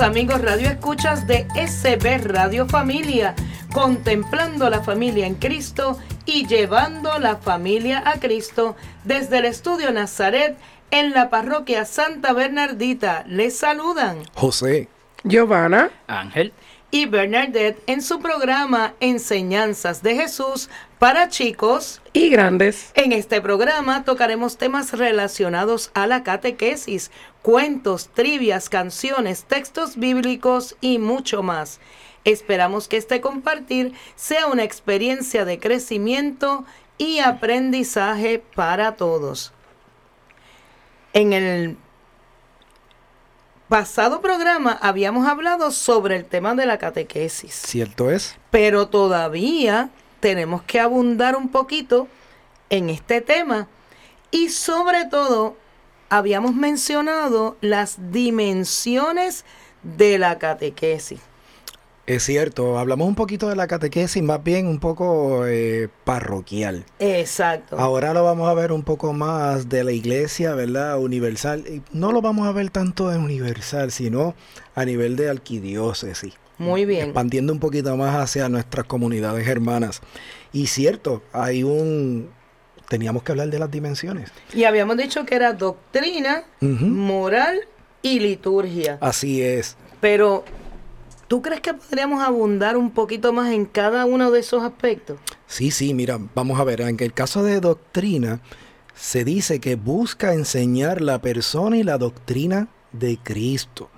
Amigos Radio Escuchas de SB Radio Familia, contemplando la familia en Cristo y llevando la familia a Cristo desde el estudio Nazaret en la parroquia Santa Bernardita. Les saludan José, Giovanna, Ángel y Bernadette en su programa Enseñanzas de Jesús para chicos y grandes. En este programa tocaremos temas relacionados a la catequesis, cuentos, trivias, canciones, textos bíblicos y mucho más. Esperamos que este compartir sea una experiencia de crecimiento y aprendizaje para todos. En el pasado programa habíamos hablado sobre el tema de la catequesis. ¿Cierto es? Pero todavía tenemos que abundar un poquito en este tema y sobre todo habíamos mencionado las dimensiones de la catequesis. Es cierto, hablamos un poquito de la catequesis, más bien un poco eh, parroquial. Exacto. Ahora lo vamos a ver un poco más de la iglesia, ¿verdad? Universal. No lo vamos a ver tanto en universal, sino a nivel de arquidiócesis. Muy bien. Expandiendo un poquito más hacia nuestras comunidades hermanas. Y cierto, hay un... Teníamos que hablar de las dimensiones. Y habíamos dicho que era doctrina, moral y liturgia. Así es. Pero ¿Tú crees que podríamos abundar un poquito más en cada uno de esos aspectos? Sí, sí, mira, vamos a ver, en el caso de doctrina, se dice que busca enseñar la persona y la doctrina de Cristo.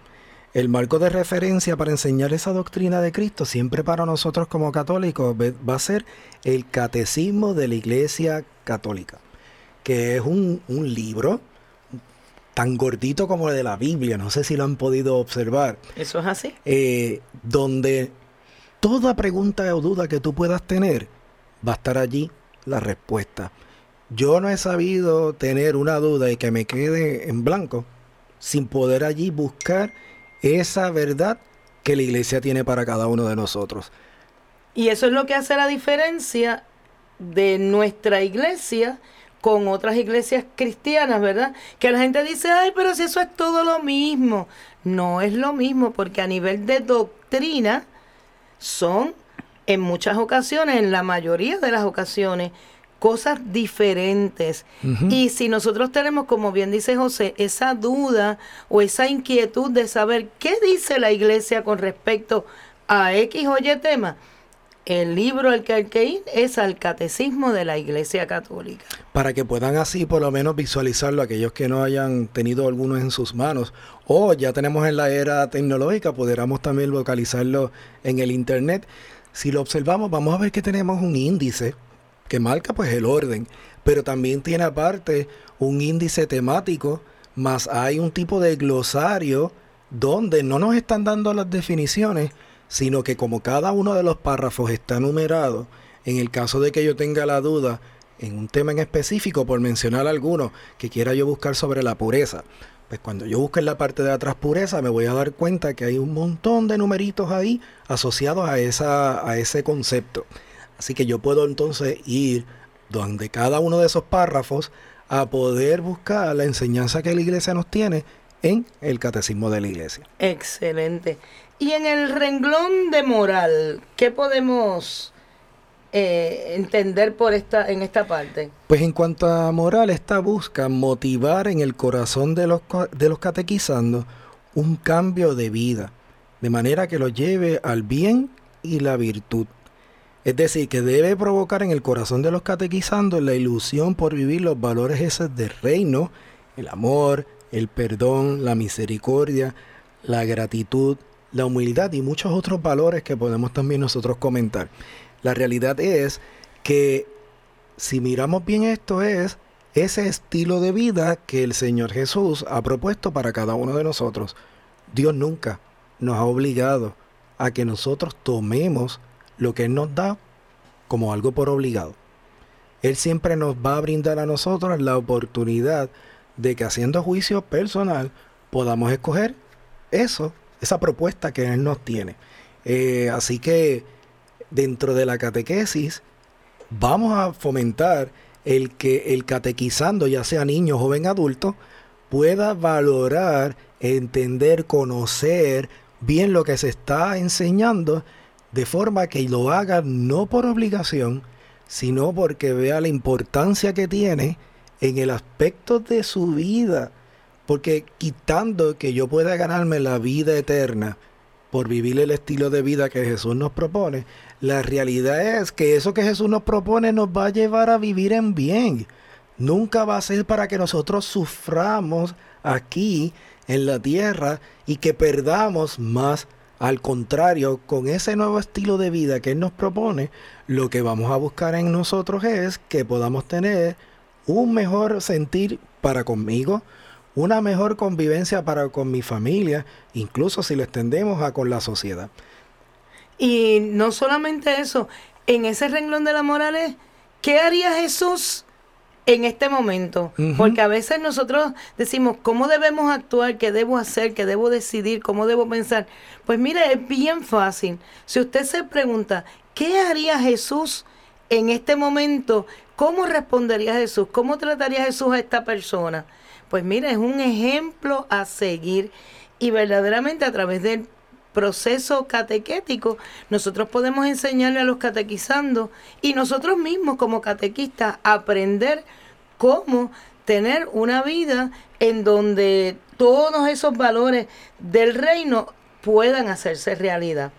El marco de referencia para enseñar esa doctrina de Cristo, siempre para nosotros como católicos, va a ser el Catecismo de la Iglesia Católica, que es un, un libro tan gordito como el de la Biblia, no sé si lo han podido observar. Eso es así. Eh, donde toda pregunta o duda que tú puedas tener, va a estar allí la respuesta. Yo no he sabido tener una duda y que me quede en blanco sin poder allí buscar esa verdad que la iglesia tiene para cada uno de nosotros. Y eso es lo que hace la diferencia de nuestra iglesia con otras iglesias cristianas, ¿verdad? Que la gente dice, ay, pero si eso es todo lo mismo. No es lo mismo, porque a nivel de doctrina son en muchas ocasiones, en la mayoría de las ocasiones, cosas diferentes. Y si nosotros tenemos, como bien dice José, esa duda o esa inquietud de saber qué dice la iglesia con respecto a X o Y tema, el libro al que hay es al Catecismo de la Iglesia Católica. Para que puedan así por lo menos visualizarlo aquellos que no hayan tenido algunos en sus manos. O ya tenemos en la era tecnológica, pudiéramos también localizarlo en el Internet. Si lo observamos, vamos a ver que tenemos un índice que marca pues el orden, pero también tiene aparte un índice temático, más hay un tipo de glosario donde no nos están dando las definiciones, sino que como cada uno de los párrafos está numerado, en el caso de que yo tenga la duda en un tema en específico, por mencionar alguno, que quiera yo buscar sobre la pureza, pues cuando yo busque en la parte de atrás pureza, me voy a dar cuenta que hay un montón de numeritos ahí asociados a, esa, a ese concepto. Así que yo puedo entonces ir donde cada uno de esos párrafos a poder buscar la enseñanza que la iglesia nos tiene en el catecismo de la iglesia. Excelente. Y en el renglón de moral, ¿qué podemos eh, entender por esta, en esta parte? Pues en cuanto a moral, esta busca motivar en el corazón de los, de los catequizando un cambio de vida, de manera que lo lleve al bien y la virtud. Es decir, que debe provocar en el corazón de los catequizandos la ilusión por vivir los valores esos del reino, el amor, el perdón, la misericordia, la gratitud, la humildad y muchos otros valores que podemos también nosotros comentar. La realidad es que si miramos bien esto es ese estilo de vida que el Señor Jesús ha propuesto para cada uno de nosotros. Dios nunca nos ha obligado a que nosotros tomemos lo que Él nos da como algo por obligado. Él siempre nos va a brindar a nosotros la oportunidad de que haciendo juicio personal podamos escoger eso, esa propuesta que Él nos tiene. Eh, así que dentro de la catequesis vamos a fomentar el que el catequizando, ya sea niño, joven, adulto, pueda valorar, entender, conocer bien lo que se está enseñando de forma que lo haga no por obligación, sino porque vea la importancia que tiene en el aspecto de su vida. Porque quitando que yo pueda ganarme la vida eterna por vivir el estilo de vida que Jesús nos propone, la realidad es que eso que Jesús nos propone nos va a llevar a vivir en bien. Nunca va a ser para que nosotros suframos aquí en la tierra y que perdamos más al contrario, con ese nuevo estilo de vida que Él nos propone, lo que vamos a buscar en nosotros es que podamos tener un mejor sentir para conmigo, una mejor convivencia para con mi familia, incluso si lo extendemos a con la sociedad. Y no solamente eso, en ese renglón de la moral ¿qué haría Jesús en este momento, porque a veces nosotros decimos, ¿cómo debemos actuar? ¿Qué debo hacer? ¿Qué debo decidir? ¿Cómo debo pensar? Pues mire, es bien fácil. Si usted se pregunta, ¿qué haría Jesús en este momento? ¿Cómo respondería Jesús? ¿Cómo trataría Jesús a esta persona? Pues mire, es un ejemplo a seguir y verdaderamente a través del proceso catequético, nosotros podemos enseñarle a los catequizandos y nosotros mismos como catequistas aprender cómo tener una vida en donde todos esos valores del reino puedan hacerse realidad.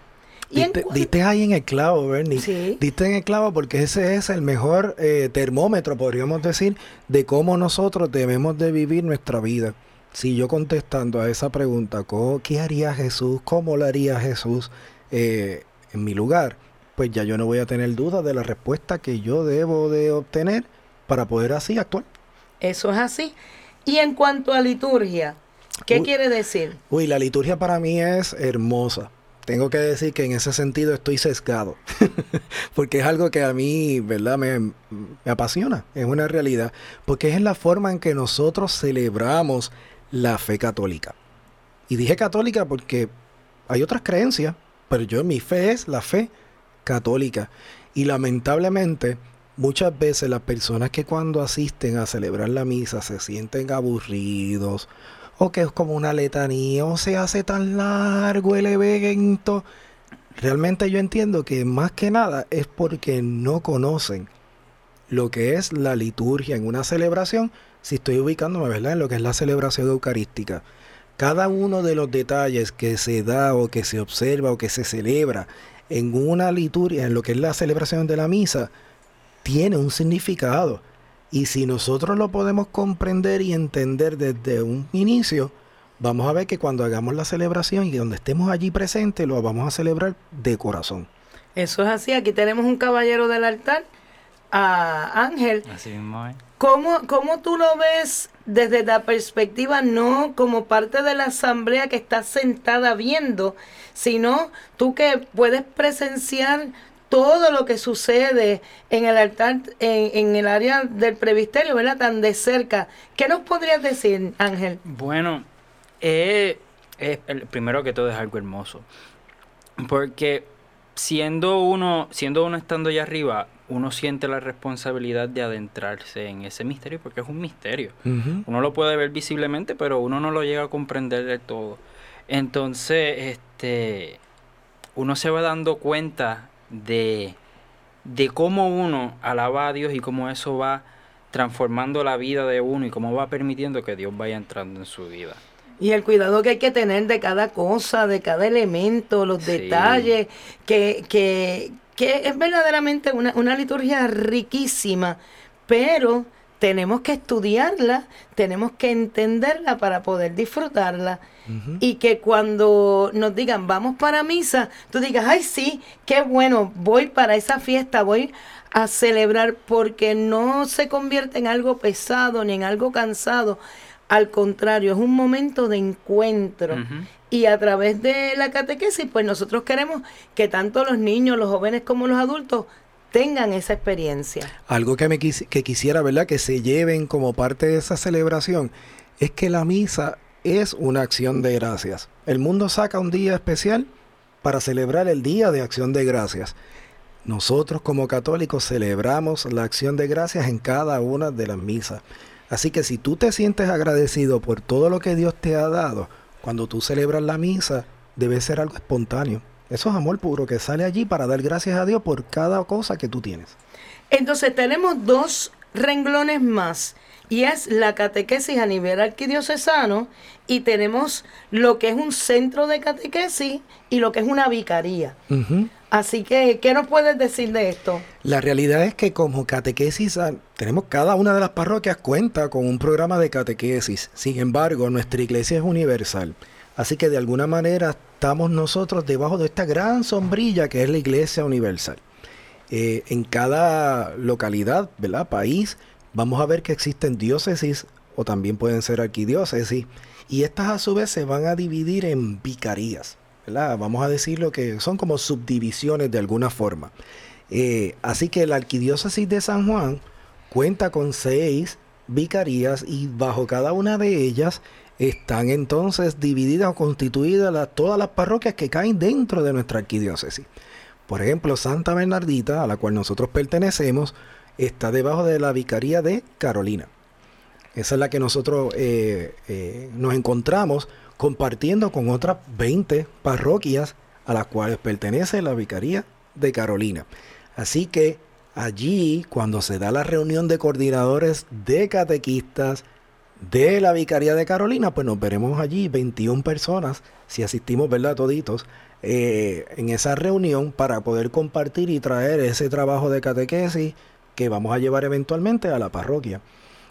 Y diste, ahí en el clavo, Bernie. Sí. Diste en el clavo porque ese es el mejor eh, termómetro, podríamos decir, de cómo nosotros debemos de vivir nuestra vida si yo contestando a esa pregunta, ¿qué haría Jesús? ¿Cómo lo haría Jesús eh, en mi lugar? Pues ya yo no voy a tener duda de la respuesta que yo debo de obtener para poder así actuar. Eso es así. Y en cuanto a liturgia, ¿qué quiere decir? Uy, la liturgia para mí es hermosa. Tengo que decir que en ese sentido estoy sesgado, porque es algo que a mí, ¿verdad? Me, me apasiona, es una realidad, porque es la forma en que nosotros celebramos la fe católica. Y dije católica porque hay otras creencias, pero yo mi fe es la fe católica. Y lamentablemente, muchas veces las personas que cuando asisten a celebrar la misa se sienten aburridos, o que es como una letanía, o se hace tan largo el evento. Realmente yo entiendo que más que nada es porque no conocen lo que es la liturgia en una celebración si estoy ubicándome, ¿verdad?, en lo que es la celebración eucarística. Cada uno de los detalles que se da o que se observa o que se celebra en una liturgia, en lo que es la celebración de la misa, tiene un significado. Y si nosotros lo podemos comprender y entender desde un inicio, vamos a ver que cuando hagamos la celebración y donde estemos allí presentes, lo vamos a celebrar de corazón. Eso es así. Aquí tenemos un caballero del altar, a Ángel. Así mismo ¿Cómo, ¿Cómo tú lo ves desde la perspectiva no como parte de la asamblea que está sentada viendo, sino tú que puedes presenciar todo lo que sucede en el altar, en, el área del previsterio, ¿verdad? Tan de cerca. ¿Qué nos podrías decir, Ángel? Bueno, eh, el, primero que todo es algo hermoso. Porque siendo uno, siendo uno estando allá arriba, uno siente la responsabilidad de adentrarse en ese misterio porque es un misterio. Uno lo puede ver visiblemente, pero uno no lo llega a comprender del todo. Entonces, este, uno se va dando cuenta de, de cómo uno alaba a Dios y cómo eso va transformando la vida de uno y cómo va permitiendo que Dios vaya entrando en su vida. Y el cuidado que hay que tener de cada cosa, de cada elemento, los Sí. detalles, que, que, que es verdaderamente una, una liturgia riquísima, pero tenemos que estudiarla, tenemos que entenderla para poder disfrutarla. Y que cuando nos digan, vamos para misa, tú digas, ay sí, qué bueno, voy para esa fiesta, voy a celebrar porque no se convierte en algo pesado ni en algo cansado. Al contrario, es un momento de encuentro. Y a través de la catequesis, pues nosotros queremos que tanto los niños, los jóvenes como los adultos tengan esa experiencia. Algo que, me quisi- que quisiera, ¿verdad? Que se lleven como parte de esa celebración es que la misa es una acción de gracias. El mundo saca un día especial para celebrar el Día de Acción de Gracias. Nosotros como católicos celebramos la acción de gracias en cada una de las misas. Así que si tú te sientes agradecido por todo lo que Dios te ha dado, cuando tú celebras la misa, debe ser algo espontáneo. Eso es amor puro que sale allí para dar gracias a Dios por cada cosa que tú tienes. Entonces tenemos dos renglones más y es la catequesis a nivel arquidiocesano y tenemos lo que es un centro de catequesis y lo que es una vicaría. Así que, ¿qué nos puedes decir de esto? La realidad es que como catequesis ah, tenemos cada una de las parroquias cuenta con un programa de catequesis. Sin embargo, nuestra iglesia es universal. Así que de alguna manera estamos nosotros debajo de esta gran sombrilla que es la iglesia universal. Eh, en cada localidad, ¿verdad? País, vamos a ver que existen diócesis o también pueden ser arquidiócesis. Y estas a su vez se van a dividir en vicarías. ¿verdad? Vamos a decirlo que son como subdivisiones de alguna forma. Eh, así que la arquidiócesis de San Juan cuenta con seis vicarías y bajo cada una de ellas están entonces divididas o constituidas todas las parroquias que caen dentro de nuestra arquidiócesis. Por ejemplo, Santa Bernardita, a la cual nosotros pertenecemos, está debajo de la vicaría de Carolina. Esa es la que nosotros eh, eh, nos encontramos compartiendo con otras 20 parroquias a las cuales pertenece la Vicaría de Carolina. Así que allí, cuando se da la reunión de coordinadores de catequistas de la Vicaría de Carolina, pues nos veremos allí 21 personas, si asistimos, ¿verdad? Toditos, eh, en esa reunión para poder compartir y traer ese trabajo de catequesis que vamos a llevar eventualmente a la parroquia.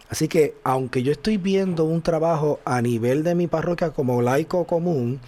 Así que, aunque yo estoy viendo un trabajo a nivel de mi parroquia como laico común,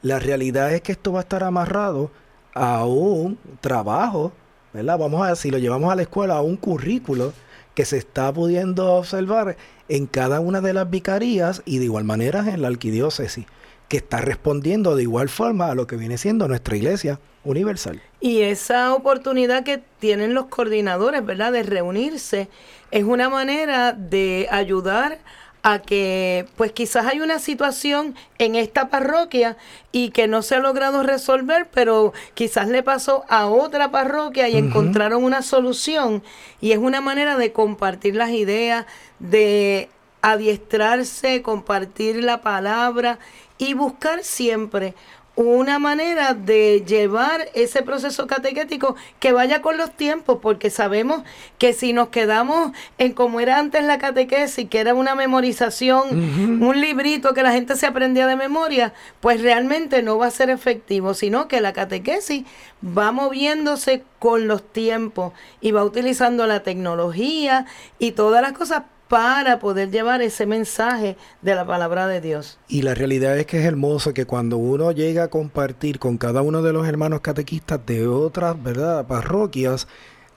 la realidad es que esto va a estar amarrado a un trabajo, ¿verdad? Vamos a ver, si lo llevamos a la escuela, a un currículo que se está pudiendo observar en cada una de las vicarías y de igual manera en la arquidiócesis, que está respondiendo de igual forma a lo que viene siendo nuestra iglesia universal. Y esa oportunidad que tienen los coordinadores, ¿verdad? De reunirse, es una manera de ayudar a que, pues quizás hay una situación en esta parroquia y que no se ha logrado resolver, pero quizás le pasó a otra parroquia y encontraron una solución. Y es una manera de compartir las ideas, de adiestrarse, compartir la palabra y buscar siempre una manera de llevar ese proceso catequético que vaya con los tiempos, porque sabemos que si nos quedamos en como era antes la catequesis, que era una memorización, un librito que la gente se aprendía de memoria, pues realmente no va a ser efectivo, sino que la catequesis va moviéndose con los tiempos y va utilizando la tecnología y todas las cosas para poder llevar ese mensaje de la palabra de Dios. Y la realidad es que es hermoso que cuando uno llega a compartir con cada uno de los hermanos catequistas de otras, ¿verdad?, parroquias,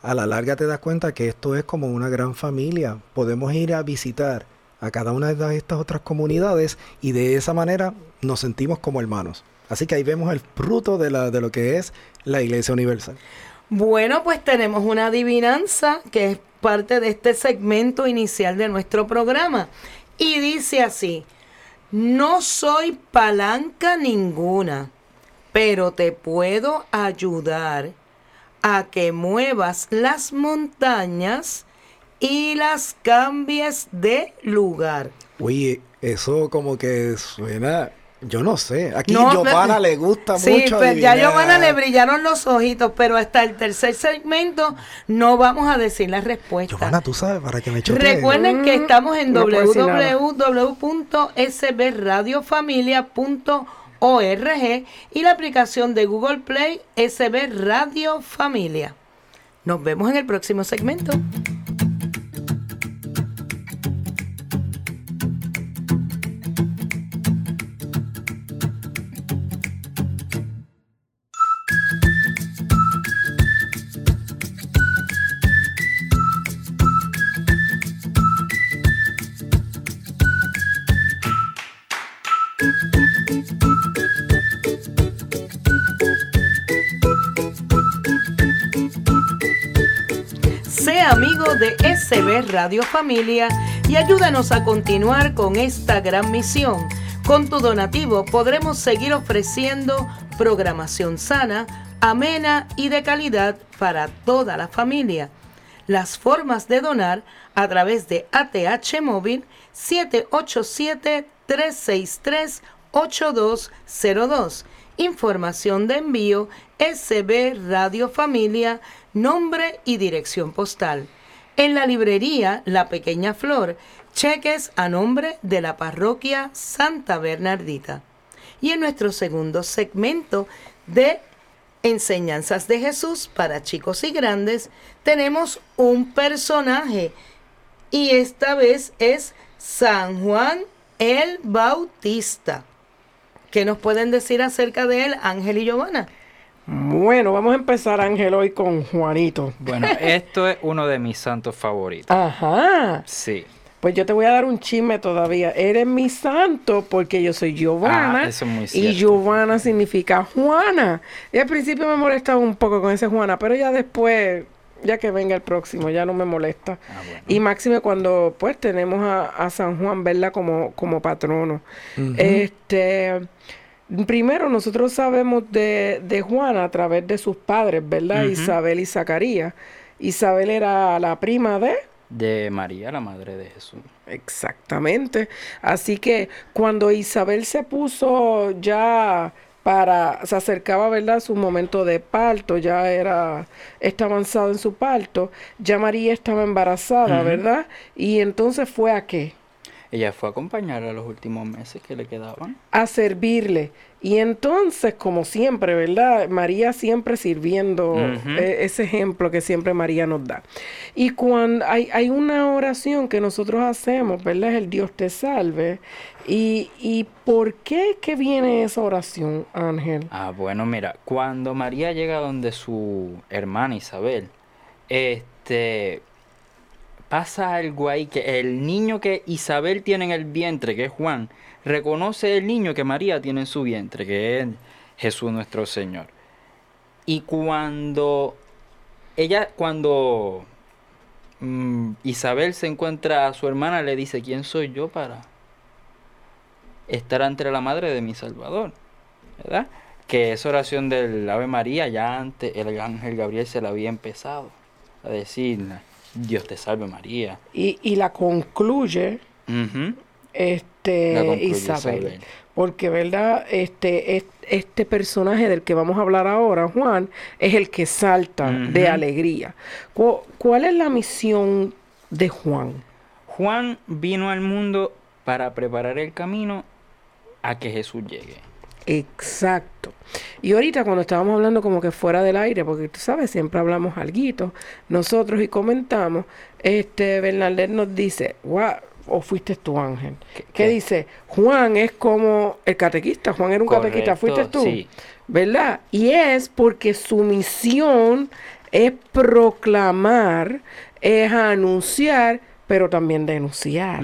a la larga te das cuenta que esto es como una gran familia. Podemos ir a visitar a cada una de estas otras comunidades y de esa manera nos sentimos como hermanos. Así que ahí vemos el fruto de, la, de lo que es la Iglesia Universal. Bueno, pues tenemos una adivinanza que es parte de este segmento inicial de nuestro programa. Y dice así, no soy palanca ninguna, pero te puedo ayudar a que muevas las montañas y las cambies de lugar. Oye, eso como que suena Yo no sé. Aquí No, Giovanna pero- le gusta Sí, mucho. pues ya a adivinar. Giovanna le brillaron los ojitos, pero hasta el tercer segmento no vamos a decir la respuesta. Giovanna, tú sabes, para que me choteen. Recuerden que Mm, estamos en no www.sbradiofamilia.org y la aplicación de Google Play SB Radio Familia. Nos vemos en el próximo segmento. SB Radio Familia y ayúdanos a continuar con esta gran misión. Con tu donativo podremos seguir ofreciendo programación sana, amena y de calidad para toda la familia. Las formas de donar a través de ATH Móvil 787-363-8202. Información de envío SB Radio Familia, nombre y dirección postal. En la librería La Pequeña Flor, cheques a nombre de la parroquia Santa Bernardita. Y en nuestro segundo segmento de Enseñanzas de Jesús para chicos y grandes, tenemos un personaje y esta vez es San Juan el Bautista. ¿Qué nos pueden decir acerca de él, Ángel y Giovanna? Bueno, vamos a empezar, Ángel, hoy con Juanito. Bueno, esto es uno de mis santos favoritos. Ajá. Sí. Pues yo te voy a dar un chisme todavía. Eres mi santo porque yo soy Giovanna. Ah, eso es muy y cierto. Giovanna significa Juana. Y al principio me molestaba un poco con ese Juana, pero ya después, ya que venga el próximo, ya no me molesta. Ah, bueno. Y máxime cuando pues tenemos a, a San Juan, ¿verdad? Como, como patrono. Este, primero nosotros sabemos de, de Juana a través de sus padres, ¿verdad? Isabel y Zacarías. Isabel era la prima de... De María, la madre de Jesús. Exactamente. Así que cuando Isabel se puso ya para, se acercaba, ¿verdad? Su momento de parto, ya era, está avanzado en su parto, ya María estaba embarazada. ¿verdad? Y entonces fue a qué? Ella fue a acompañarla los últimos meses que le quedaban. A servirle. Y entonces, como siempre, ¿verdad? María siempre sirviendo, eh, ese ejemplo que siempre María nos da. Y cuando hay, hay una oración que nosotros hacemos, ¿verdad? Es el Dios te salve. Y, y ¿por qué que viene esa oración, Ángel? Ah, bueno, mira, cuando María llega donde su hermana Isabel, este pasa algo ahí que el niño que Isabel tiene en el vientre, que es Juan, reconoce el niño que María tiene en su vientre, que es Jesús nuestro Señor. Y cuando ella, cuando mm, Isabel se encuentra a su hermana, le dice, ¿quién soy yo para estar ante la madre de mi Salvador? ¿Verdad? Que esa oración del Ave María ya antes el ángel Gabriel se la había empezado a decir, Dios te salve María. Y, y la concluye este La concluye Isabel. Isabel. Porque, ¿verdad? Este, es- este personaje del que vamos a hablar ahora, Juan, es el que salta de alegría. Cu- ¿Cuál es la misión de Juan? Juan vino al mundo para preparar el camino a que Jesús llegue. Exacto. Y ahorita cuando estábamos hablando como que fuera del aire, porque tú sabes, siempre hablamos alguito, nosotros y comentamos, este Bernadette nos dice, guau, o fuiste tú Ángel, ¿Qué- que dice, Juan es como el catequista, Juan era un catequista, fuiste tú, sí. ¿verdad? Y es porque su misión es proclamar, es anunciar, pero también denunciar.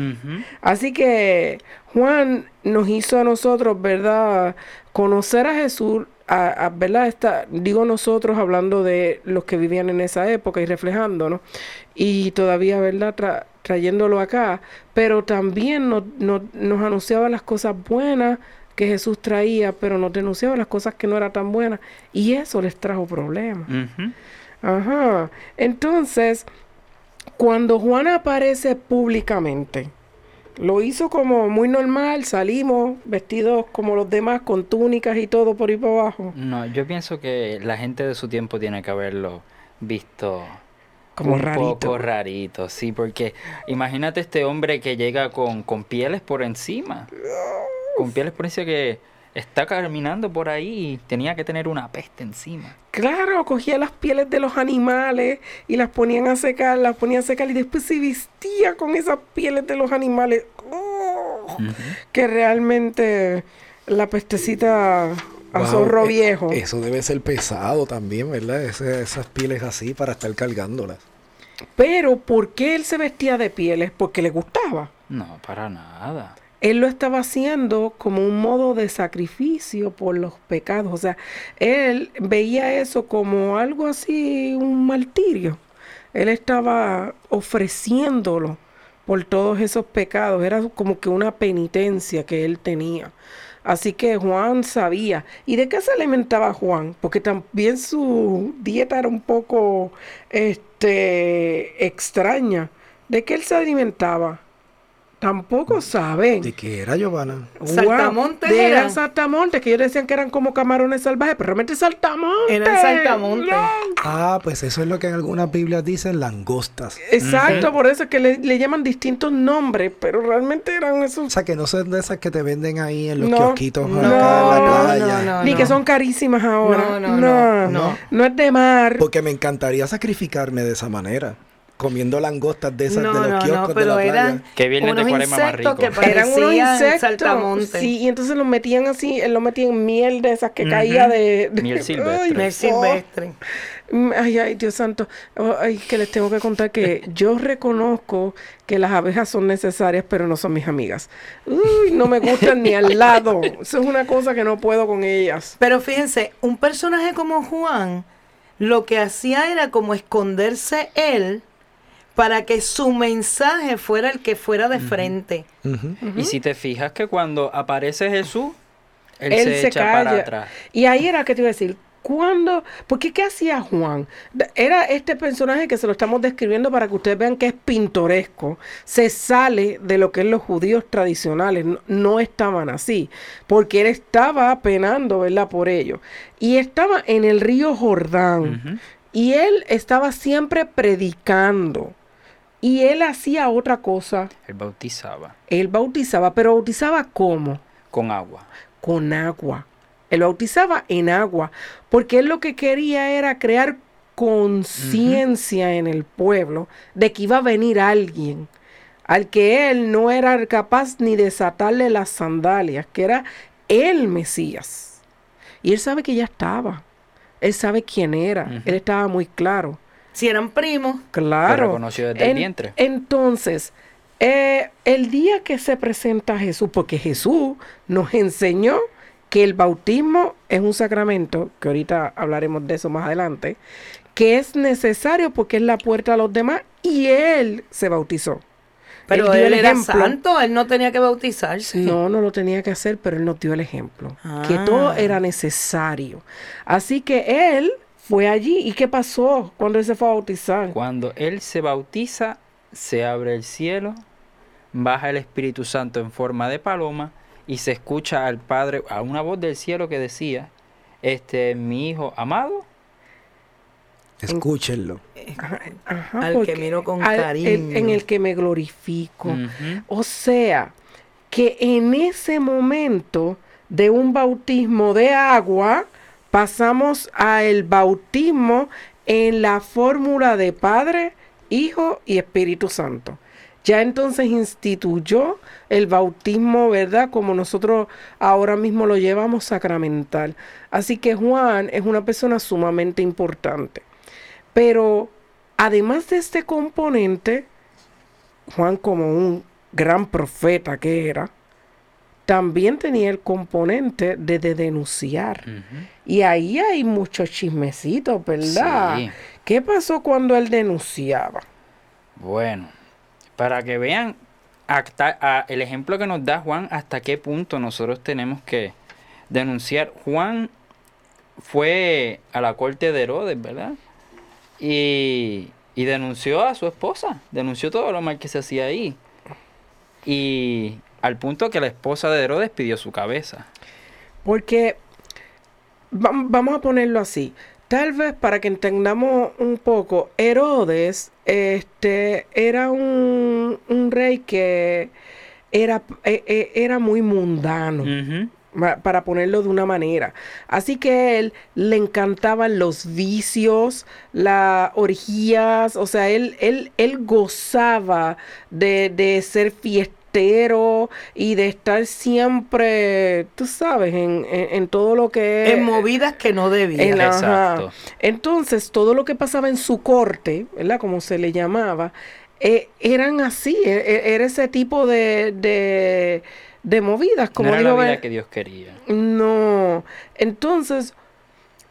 Así que Juan nos hizo a nosotros, ¿verdad? Conocer a Jesús, a, a- ¿verdad? Esta, digo nosotros hablando de los que vivían en esa época y reflejándonos, y todavía, ¿verdad? Tra- trayéndolo acá, pero también nos, nos, nos anunciaba las cosas buenas que Jesús traía, pero nos denunciaba las cosas que no eran tan buenas, y eso les trajo problemas. Ajá. Entonces, cuando Juan aparece públicamente, Lo hizo como muy normal, salimos vestidos como los demás, con túnicas y todo por ahí para abajo. No, yo pienso que la gente de su tiempo tiene que haberlo visto Como un rarito. poco rarito, sí, porque imagínate este hombre que llega con, con pieles por encima. Con pieles por encima que está caminando por ahí y tenía que tener una peste encima. Claro, cogía las pieles de los animales y las ponían a secar, las ponía a secar y después se vestía con esas pieles de los animales. ¡Oh! Que realmente la pestecita a Wow, zorro eh, viejo. Eso debe ser pesado también, ¿verdad? Ese- esas pieles así para estar cargándolas. Pero ¿por qué él se vestía de pieles? Porque le gustaba. No, para nada. Él lo estaba haciendo como un modo de sacrificio por los pecados. O sea, él veía eso como algo así, un martirio. Él estaba ofreciéndolo por todos esos pecados. Era como que una penitencia que él tenía. Así que Juan sabía. ¿Y de qué se alimentaba Juan? Porque también su dieta era un poco este, extraña. ¿De qué él se alimentaba? Tampoco saben. ¿De qué era, Giovanna? ¿Saltamontes de eran? eran saltamontes, que ellos decían que eran como camarones salvajes, pero realmente saltamontes. Eran saltamontes. No. Ah, pues eso es lo que en algunas Biblias dicen langostas. Exacto, por eso es que le, le llaman distintos nombres, pero realmente eran O esos. sea, que no son de esas que te venden ahí en los No, kiosquitos no, acá en la no, playa. no, Ni que son carísimas ahora. No, no, no, no. no. No es de mar. Porque me encantaría sacrificarme de esa manera. Comiendo langostas de esas No, de los no, no, kioscos de la playa. Que viernes de unos cuaresma más rico. que Eran unos insectos. saltamontes. Sí, y entonces los metían así, él lo metía en miel de esas que caía de, de- Miel silvestre. Ay, Miel oh. silvestre. Mm, Ay, ay, Dios santo. Oh, Ay, que les tengo que contar que yo reconozco que las abejas son necesarias, pero no son mis amigas. Uy, no me gustan ni al lado. Eso es una cosa que no puedo con ellas. Pero fíjense, un personaje como Juan, lo que hacía era como esconderse él para que su mensaje fuera el que fuera de frente. Y si te fijas que cuando aparece Jesús, él, Él se, se echa calla. para atrás. Y ahí era que te iba a decir, ¿cuándo? Porque ¿qué hacía Juan? Era este personaje que se lo estamos describiendo para que ustedes vean que es pintoresco. Se sale de lo que es los judíos tradicionales. No, no estaban así. Porque él estaba penando, ¿verdad? Por ello. Y estaba en el río Jordán. Y él estaba siempre predicando. Y él hacía otra cosa. Él bautizaba Él bautizaba, pero bautizaba ¿cómo? con agua. con agua. Él bautizaba en agua, porque él lo que quería era crear conciencia en el pueblo de que iba a venir alguien al que él no era capaz ni desatarle las sandalias, que era el Mesías. Y él sabe que ya estaba. Él sabe quién era. Él estaba muy claro. Si eran primos, Claro. reconoció desde el vientre. Entonces, eh, el día que se presenta Jesús, porque Jesús nos enseñó que el bautismo es un sacramento, que ahorita hablaremos de eso más adelante, que es necesario porque es la puerta a los demás y él se bautizó. pero él, era ejemplo. santo, él no tenía que bautizarse. No, no lo tenía que hacer, pero él nos dio el ejemplo, que Ah. todo era necesario. Así que él fue allí. ¿Y qué pasó cuando él se fue a bautizar? Cuando él se bautiza, se abre el cielo, baja el Espíritu Santo en forma de paloma y se escucha al Padre, a una voz del cielo que decía, este, mi hijo amado, Escúchenlo. Ajá, Al que miro con al- el- cariño. en el que me glorifico. O sea, que en ese momento de un bautismo de agua, pasamos a el bautismo en la fórmula de Padre, Hijo y Espíritu Santo. Ya entonces instituyó el bautismo, ¿verdad? Como nosotros ahora mismo lo llevamos sacramental. Así que Juan es una persona sumamente importante. Pero además de este componente, Juan como un gran profeta que era, también tenía el componente de, de denunciar. Y ahí hay muchos chismecitos, ¿verdad? Sí. ¿Qué pasó cuando él denunciaba? Bueno, para que vean hasta- a- el ejemplo que nos da Juan, hasta qué punto nosotros tenemos que denunciar. Juan fue a la corte de Herodes, ¿verdad? Y, y denunció a su esposa, denunció todo lo mal que se hacía ahí. Y al punto que la esposa de Herodes pidió su cabeza. Porque vamos a ponerlo así. Tal vez para que entendamos un poco, Herodes este, era un, un rey que era, eh, eh, era muy mundano. Para ponerlo de una manera. Así que a él le encantaban los vicios, las orgías, o sea, él, él, él gozaba de, de ser fiestero y de estar siempre, tú sabes, en, en- en todo lo que en movidas que no debía. en ajá. Exacto. Entonces, todo lo que pasaba en su corte, ¿verdad? Como se le llamaba, eh, eran así, e- e- era ese tipo de, de, de movidas, como no era la vida que Dios quería. no. Entonces,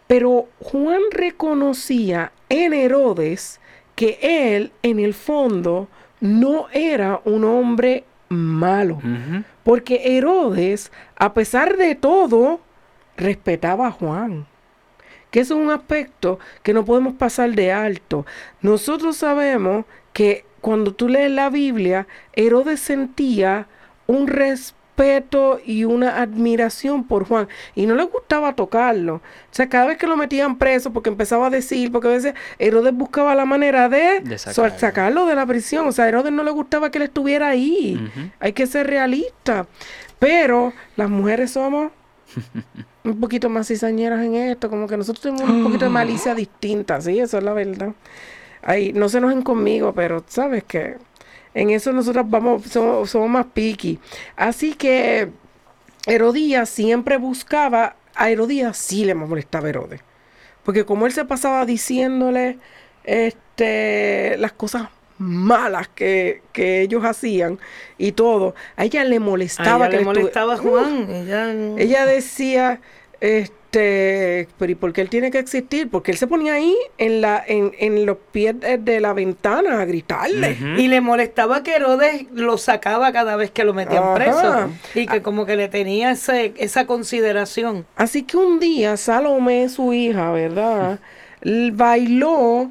pero Juan reconocía en Herodes que él, en el fondo, no era un hombre malo. Porque Herodes, a pesar de todo, respetaba a Juan. Que eso es un aspecto que no podemos pasar de alto. Nosotros sabemos que cuando tú lees la Biblia, Herodes sentía un respeto y una admiración por Juan. Y no le gustaba tocarlo. O sea, cada vez que lo metían preso, porque empezaba a decir, porque a veces Herodes buscaba la manera de, sacarlo. sacarlo de la prisión. O sea, a Herodes no le gustaba que él estuviera ahí. Hay que ser realista. Pero las mujeres somos un poquito más cizañeras en esto, como que nosotros tenemos un poquito de malicia distinta, sí, eso es la verdad. Ahí, no se enojen conmigo, pero sabes que en eso nosotros vamos, somos, somos más picky. Así que Herodías siempre buscaba, a Herodías sí le molestaba Herodes. Porque como él se pasaba diciéndole este, las cosas malas que, que ellos hacían y todo, a ella le A molestaba ella que le molestaba a Juan. Ella, ella decía, este, pero ¿y por qué él tiene que existir? Porque él se ponía ahí en la, en, en los pies de, la ventana a gritarle. Y le molestaba que Herodes lo sacaba cada vez que lo metían Ajá. preso. Y que como que le tenía ese, esa consideración. Así que un día Salomé, su hija, ¿verdad? Bailó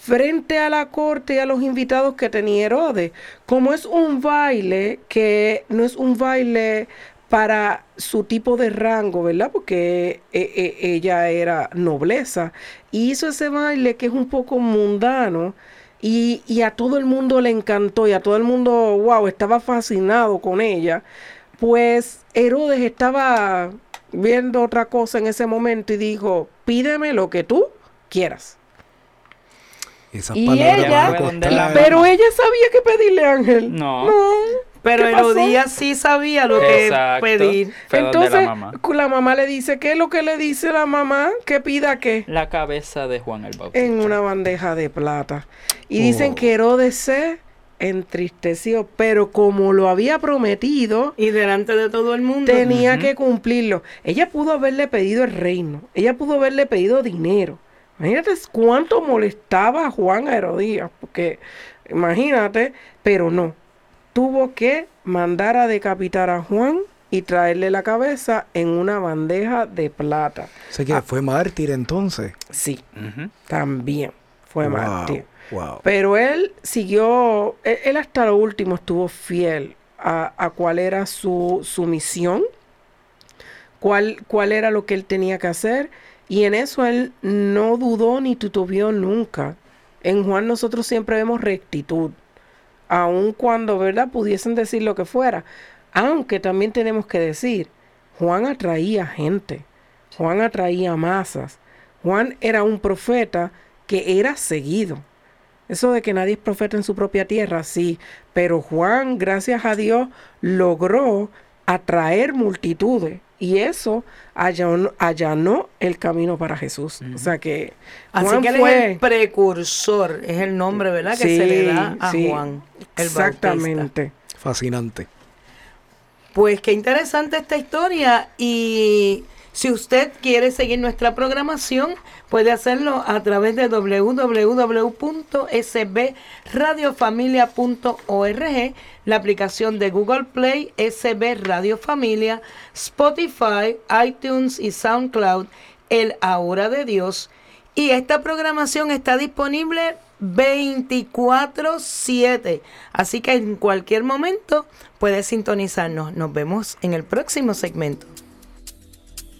frente a la corte y a los invitados que tenía Herodes. Como es un baile que no es un baile para su tipo de rango, ¿verdad? Porque eh, eh, ella era nobleza. Y hizo ese baile que es un poco mundano. Y, y a todo el mundo le encantó y a todo el mundo, wow, estaba fascinado con ella. Pues Herodes estaba viendo otra cosa en ese momento y dijo, pídeme lo que tú quieras. Esas Y ella- a Pero ella sabía que pedirle, Ángel. No. Pero. Herodías sí sabía lo que Exacto. pedir. Fue Entonces, la mamá. la mamá le dice, ¿qué es lo que le dice la mamá? Que pida qué? La cabeza de Juan el Bautista. En una bandeja de plata. Y dicen Oh. que Herodes se entristeció, pero como lo había prometido, Y delante de todo el mundo. tenía que cumplirlo. Ella pudo haberle pedido el reino, ella pudo haberle pedido dinero. Imagínate cuánto molestaba a Juan a Herodías, porque imagínate, pero no. Tuvo que mandar a decapitar a Juan y traerle la cabeza en una bandeja de plata. Que fue mártir entonces. Sí, también fue Wow, mártir. wow. Pero él siguió, él, él hasta lo último estuvo fiel a, a cuál era su, su misión, cuál, cuál era lo que él tenía que hacer. Y en eso él no dudó ni titubeó nunca. En Juan nosotros siempre vemos rectitud, aun cuando, ¿verdad?, pudiesen decir lo que fuera. Aunque también tenemos que decir, Juan atraía gente, Juan atraía masas. Juan era un profeta que era seguido. Eso de que nadie es profeta en su propia tierra, sí, pero Juan, gracias a Dios, logró atraer multitudes y eso allanó, allanó el camino para Jesús. O sea que Así Juan que él es fue el precursor, es el nombre, ¿verdad? Que se le da a sí, Juan. El Bautista. exactamente. Fascinante. Pues qué interesante esta historia y si usted quiere seguir nuestra programación puede hacerlo a través de www.sbradiofamilia.org, la aplicación de Google Play, SB Radio Familia, Spotify, iTunes y SoundCloud, El Ahora de Dios. Y esta programación está disponible 24/7. Así que en cualquier momento puedes sintonizarnos. Nos vemos en el próximo segmento.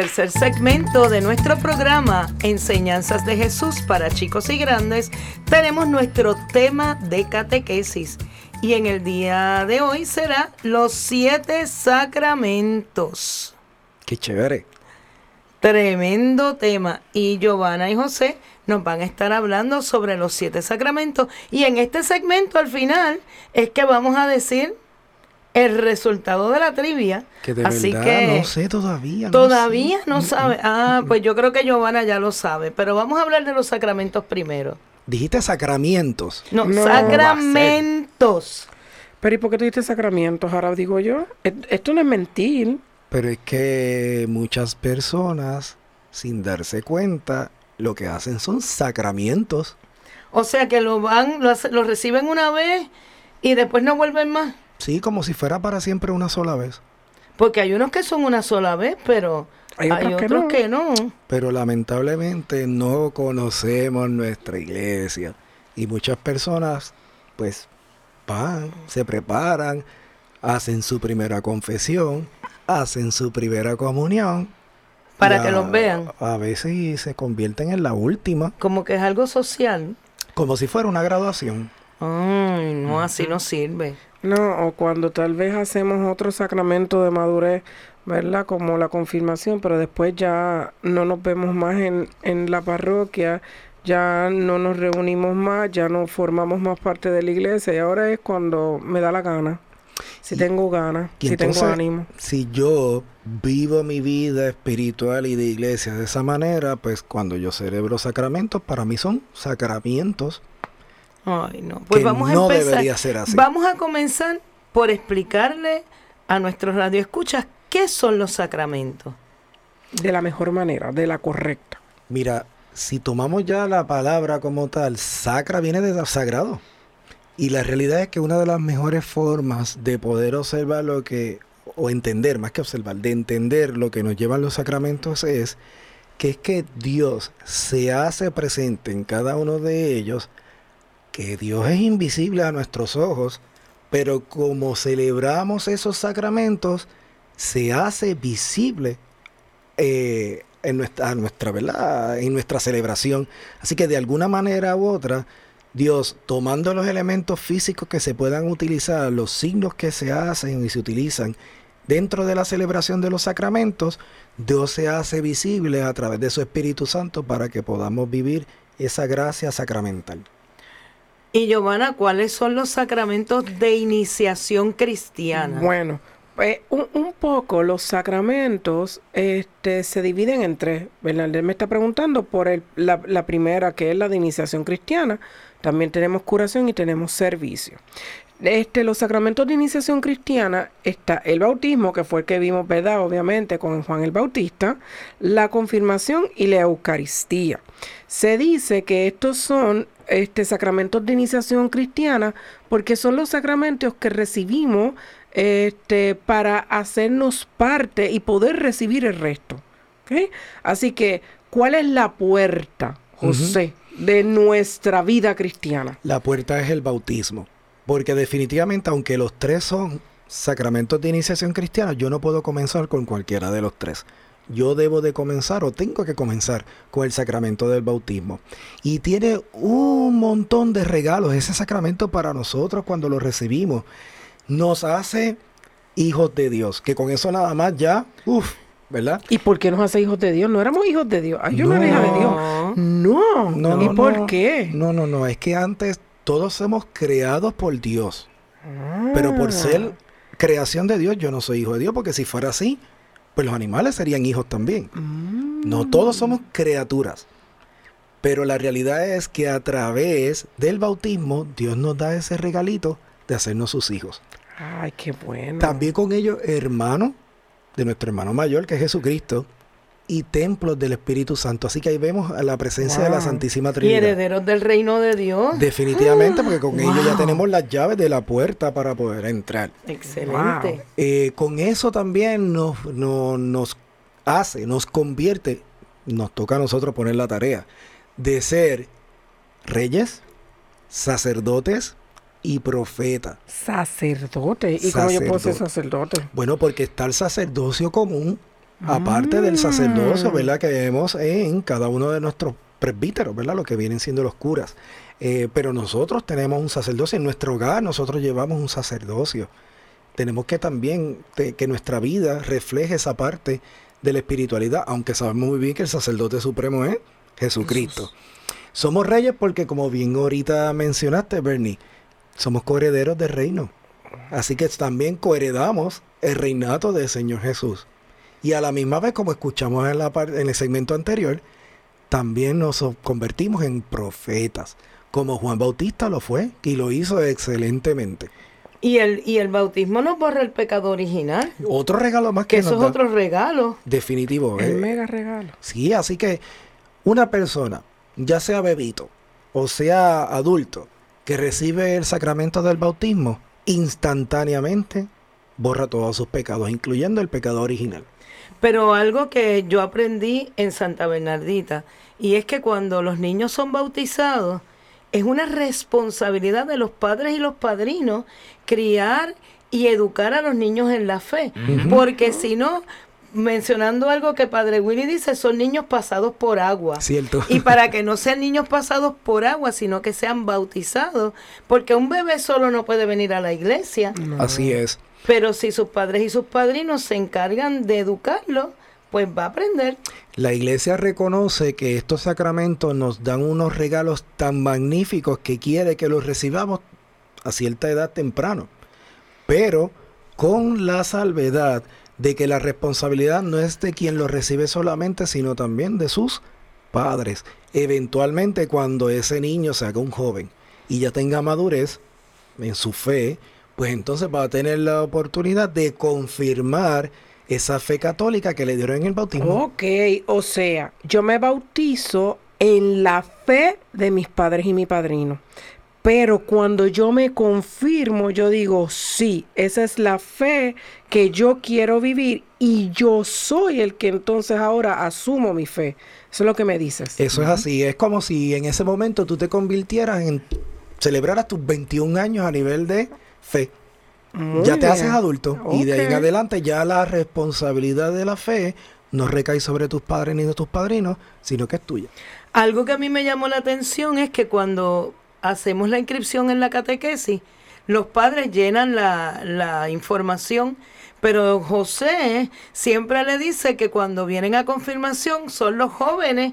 Tercer segmento de nuestro programa, Enseñanzas de Jesús para chicos y grandes, tenemos nuestro tema de catequesis. Y en el día de hoy será los siete sacramentos. Qué chévere. Tremendo tema. Y Giovanna y José nos van a estar hablando sobre los siete sacramentos. Y en este segmento, al final, es que vamos a decir el resultado de la trivia. Que de Así verdad que no sé todavía. no todavía sé. no sabe. Ah, pues yo creo que Giovanna ya lo sabe. Pero vamos a hablar de los sacramentos primero. Dijiste sacramentos. No, No, sacramentos. Pero ¿y por qué tú diste sacramentos? Ahora digo yo. Et- Esto no es mentir. Pero es que muchas personas, sin darse cuenta, lo que hacen son sacramentos. O sea que lo van, lo, hace- lo reciben una vez y después no vuelven más. Sí, como si fuera para siempre una sola vez. Porque hay unos que son una sola vez, pero Hay hay, otros que otros no. que no. Pero lamentablemente no conocemos nuestra iglesia. Y muchas personas, pues, van, se preparan, hacen su primera confesión, hacen su primera comunión. Para que a- los vean. A veces se convierten en la última, Como que es algo social. como si fuera una graduación. Ay, no, así no sirve. No, o cuando tal vez hacemos otro sacramento de madurez, ¿verdad? Como la confirmación, pero después ya no nos vemos más en, en la parroquia, ya no nos reunimos más, ya no formamos más parte de la iglesia y ahora es cuando me da la gana, si Y- tengo ganas, si entonces, tengo ánimo. si yo vivo mi vida espiritual y de iglesia de esa manera, pues cuando yo celebro sacramentos, para mí son sacramentos Ay, no. Pues que vamos no a empezar. debería ser así. Vamos a comenzar por explicarle a nuestros radioescuchas qué son los sacramentos. De la mejor manera, de la correcta. Mira, si tomamos ya la palabra como tal, sacra viene de sagrado. Y la realidad es que una de las mejores formas de poder observar lo que, o entender, más que observar, de entender lo que nos llevan los sacramentos es que es que Dios se hace presente en cada uno de ellos, que Dios es invisible a nuestros ojos, pero como celebramos esos sacramentos, se hace visible eh, en nuestra, nuestra, ¿verdad? en nuestra celebración. Así que de alguna manera u otra, Dios, tomando los elementos físicos que se puedan utilizar, los signos que se hacen y se utilizan dentro de la celebración de los sacramentos, Dios se hace visible a través de su Espíritu Santo para que podamos vivir esa gracia sacramental. Y Giovanna, ¿cuáles son los sacramentos de iniciación cristiana? Bueno, pues un, poco los sacramentos este, se dividen en tres. ¿verdad? Él me está preguntando por la primera, que es la de iniciación cristiana. También tenemos curación y tenemos servicio. Este, los sacramentos de iniciación cristiana está el bautismo, que fue el que vimos, ¿verdad? Obviamente, con Juan el Bautista, la confirmación y la Eucaristía. Se dice que estos son este, sacramentos de iniciación cristiana porque son los sacramentos que recibimos este, para hacernos parte y poder recibir el resto. ¿ok? Así que, ¿cuál es la puerta, José, de nuestra vida cristiana? La puerta es el bautismo. Porque definitivamente, aunque los tres son sacramentos de iniciación cristiana, yo no puedo comenzar con cualquiera de los tres. Yo debo de comenzar o tengo que comenzar con el sacramento del bautismo. Y tiene un montón de regalos ese sacramento para nosotros cuando lo recibimos. Nos hace hijos de Dios, que con eso nada más ya, uff, ¿verdad? ¿Y por qué nos hace hijos de Dios? No éramos hijos de Dios. Ay, yo no, era hija de Dios. No, No, ¿Y no, por no. qué? No, no, no, es que antes todos somos creados por Dios. Pero por ser creación de Dios, yo no soy hijo de Dios, porque si fuera así, pues los animales serían hijos también. No todos somos criaturas. Pero la realidad es que a través del bautismo, Dios nos da ese regalito de hacernos sus hijos. Ay, qué bueno. También con ellos, hermanos de nuestro hermano mayor, que es Jesucristo, y templos del Espíritu Santo. Así que ahí vemos a la presencia de la. Santísima Y Trinidad. herederos del reino de Dios. Definitivamente, porque con ellos ya Wow. tenemos las llaves de la puerta para poder entrar. Excelente. Eh, con eso también nos, no- nos hace, nos convierte, nos toca a nosotros poner la tarea de ser reyes, sacerdotes y profetas. Sacerdote. ¿Y cómo yo puedo ser Sacerdote. sacerdote? Bueno, porque está el sacerdocio común, aparte del Mm. sacerdocio, ¿verdad? Que vemos en cada uno de nuestros presbíteros, ¿verdad? Lo que vienen siendo los curas. Eh, pero nosotros tenemos un sacerdocio en nuestro hogar, nosotros llevamos un sacerdocio. Tenemos que también te- que nuestra vida refleje esa parte de la espiritualidad, aunque sabemos muy bien que el sacerdote supremo es Jesucristo. Somos reyes porque, como bien ahorita mencionaste, Bernie, somos coherederos del reino. Así que también coheredamos el reinato del Señor Jesús. Y a la misma vez, como escuchamos en, la par- en el segmento anterior, también nos convertimos en profetas, como Juan Bautista lo fue y lo hizo excelentemente. Y el, y el bautismo nos borra el pecado original. Otro regalo más que, Que nos eso es da- otro regalo. definitivo. El eh, mega regalo. Sí, así que una persona, ya sea bebito o sea adulto, que recibe el sacramento del bautismo, instantáneamente borra todos sus pecados, incluyendo el pecado original. Pero algo que yo aprendí en Santa Bernardita, y es que cuando los niños son bautizados, es una responsabilidad de los padres y los padrinos criar y educar a los niños en la fe. Porque si no, mencionando algo que Padre Willy dice, son niños pasados por agua. Cierto. Y para que no sean niños pasados por agua, sino que sean bautizados, porque un bebé solo no puede venir a la iglesia, Así es. Pero si sus padres y sus padrinos se encargan de educarlo, pues va a aprender. La iglesia reconoce que estos sacramentos nos dan unos regalos tan magníficos que quiere que los recibamos a cierta edad temprano, pero con la salvedad de que la responsabilidad no es de quien lo recibe solamente, sino también de sus padres. Eventualmente cuando ese niño se haga un joven y ya tenga madurez en su fe, pues entonces va a tener la oportunidad de confirmar esa fe católica que le dieron en el bautismo. Ok, o sea, yo me bautizo en la fe de mis padres y mi padrino. Pero cuando yo me confirmo, yo digo, sí, esa es la fe que yo quiero vivir y yo soy el que entonces ahora asumo mi fe. Eso es lo que me dices. Eso es así, es como si en ese momento tú te convirtieras en, celebraras tus 21 años a nivel de fe. Muy ya te bien. haces adulto y de ahí en adelante ya la responsabilidad de la fe no recae sobre tus padres ni de tus padrinos, sino que es tuya. Algo que a mí me llamó la atención es que cuando hacemos la inscripción en la catequesis, los padres llenan la, la información, pero José siempre le dice que cuando vienen a confirmación son los jóvenes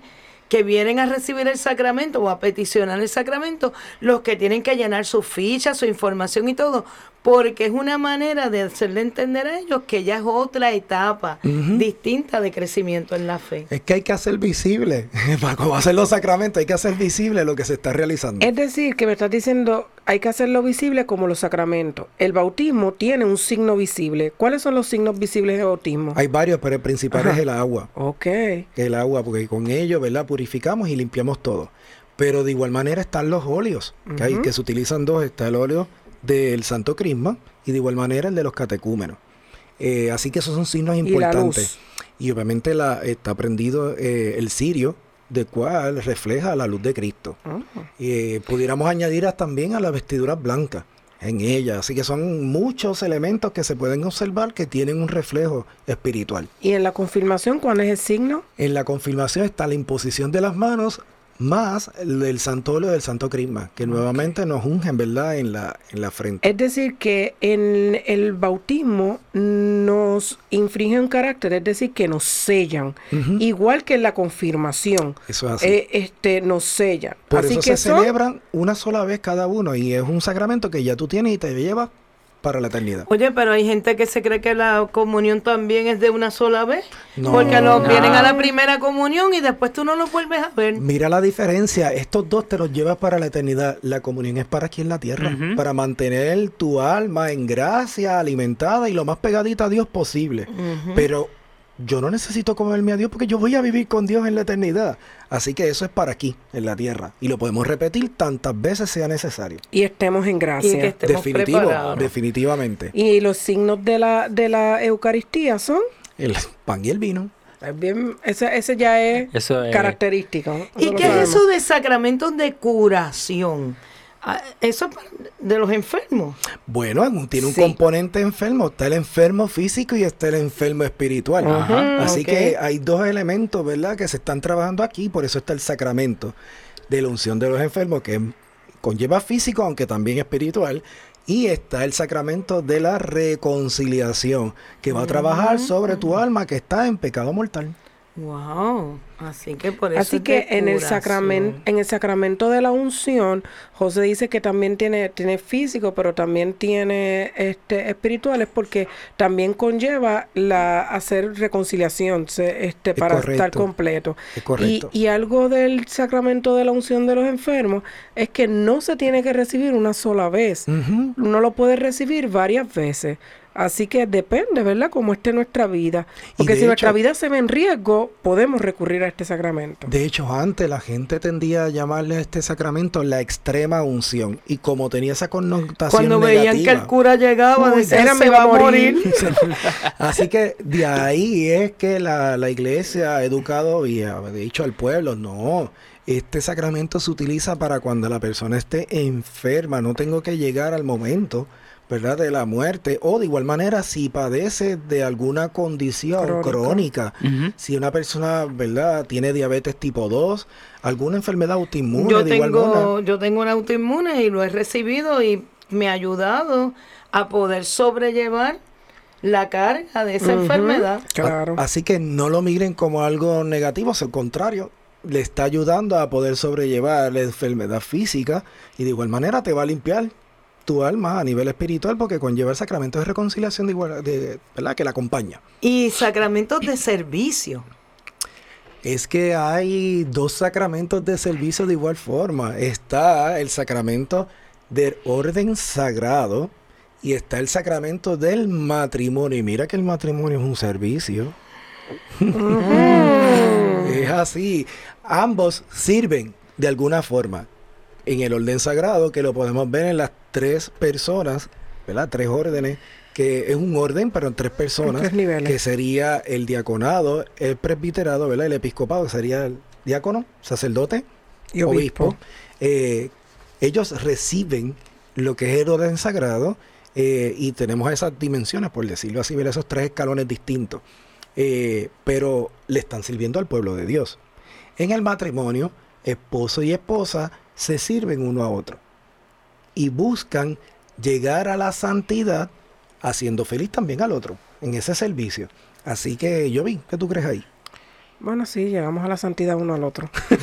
que vienen a recibir el sacramento o a peticionar el sacramento los que tienen que llenar su ficha, su información y todo, porque es una manera de hacerle entender a ellos que ya es otra etapa distinta de crecimiento en la fe. Es que hay que hacer visible, para como hacer los sacramentos, hay que hacer visible lo que se está realizando. Es decir, que me estás diciendo, hay que hacerlo visible como los sacramentos. El bautismo tiene un signo visible. ¿Cuáles son los signos visibles de bautismo? Hay varios, pero el principal Ajá. es el agua. Ok. el agua, porque con ello, ¿verdad? Purificamos y limpiamos todo. Pero de igual manera están los óleos, que, hay, que se utilizan dos. Está el óleo del Santo Crisma y de igual manera el de los catecúmenos. Eh, así que esos son signos Y importantes. luz. Y obviamente la, está prendido eh, el cirio de cual refleja la luz de Cristo. Ah. Y pudiéramos añadir también a las vestiduras blancas en ella. Así que son muchos elementos que se pueden observar que tienen un reflejo espiritual. Y en la confirmación, ¿cuál es el signo? En la confirmación está la imposición de las manos más el del santo óleo del santo crisma, que nuevamente nos ungen, ¿verdad?, en la, en la frente. Es decir, que en el bautismo nos infringe un carácter, es decir, que nos sellan. Igual que en la confirmación, Eso es así. eh, este, nos sellan. Por así eso que se son- celebran una sola vez cada uno y es un sacramento que ya tú tienes y te lleva para la eternidad. Oye, pero hay gente que se cree que la comunión también es de una sola vez. No. porque los No. vienen a la primera comunión y después tú no los vuelves a ver. Mira la diferencia, estos dos te los llevas para la eternidad. La comunión es para aquí en la tierra, para mantener tu alma en gracia, alimentada y lo más pegadita a Dios posible. Pero yo no necesito comerme a Dios porque yo voy a vivir con Dios en la eternidad. Así que eso es para aquí, en la tierra. Y lo podemos repetir tantas veces sea necesario. y estemos en Y gracia. que estemos Definitivo, preparados. definitivamente. Y los signos de la, de la Eucaristía son, El pan y el vino. bien, ese, ese ya es Eso es. característico. ¿no? ¿Y qué es eso de sacramentos de curación? Ah, Eso de los enfermos. Bueno, tiene un Sí. componente enfermo. Está el enfermo físico y está el enfermo espiritual. Ajá, Así que hay dos elementos, ¿verdad?, que se están trabajando aquí. Por eso está el sacramento de la unción de los enfermos, que conlleva físico, aunque también espiritual. Y está el sacramento de la reconciliación, que va a trabajar sobre tu alma que está en pecado mortal. Wow. Así que por eso. Así es que de en el sacramento, en el sacramento de la unción, José dice que también tiene, tiene físico, pero también tiene este espirituales, porque también conlleva la hacer reconciliación, se- este, Es para estar completo. Es correcto. Y, y algo del sacramento de la unción de los enfermos es que no se tiene que recibir una sola vez. Ujú. Uno lo puede recibir varias veces. Así que depende, ¿verdad? Cómo esté nuestra vida. Porque si nuestra vida se ve en riesgo, podemos recurrir a este sacramento. De hecho, antes la gente tendía a llamarle a este sacramento la extrema unción. Y como tenía esa connotación Cuando veían que el cura llegaba, decían, me va a morir". Así que de ahí es que la, la iglesia ha educado y ha dicho al pueblo, no, este sacramento se utiliza para cuando la persona esté enferma, no tengo que llegar al momento, ¿verdad? De la muerte. O de igual manera, si padece de alguna condición Crónica. si una persona, ¿verdad? Tiene diabetes tipo 2, alguna enfermedad autoinmune Yo de tengo, yo tengo un autoinmune y lo he recibido y me ha ayudado a poder sobrellevar la carga de esa enfermedad. Claro. A- Así que no lo miren como algo negativo, al contrario, le está ayudando a poder sobrellevar la enfermedad física y de igual manera te va a limpiar tu alma a nivel espiritual porque conlleva el sacramento de reconciliación de igual, de, ¿verdad? que la acompaña. Y sacramentos de servicio. Es que hay dos sacramentos de servicio de igual forma. Está el sacramento del orden sagrado y está el sacramento del matrimonio. Y mira que el matrimonio es un servicio. Es así. Ambos sirven de alguna forma en el orden sagrado que lo podemos ver en las tres personas, ¿verdad? Tres órdenes, que es un orden, pero en tres personas, tres niveles. que sería el diaconado, el presbiterado, ¿verdad? El episcopado, que sería el diácono, sacerdote, Y obispo. Eh, ellos reciben lo que es el orden sagrado eh, y tenemos esas dimensiones, por decirlo así, ¿verdad? esos tres escalones distintos. Eh, pero le están sirviendo al pueblo de Dios. En el matrimonio, esposo y esposa se sirven uno a otro y buscan llegar a la santidad haciendo feliz también al otro en ese servicio. Así que yo vi, ¿qué tú crees ahí? Bueno, sí, llegamos a la santidad uno al otro.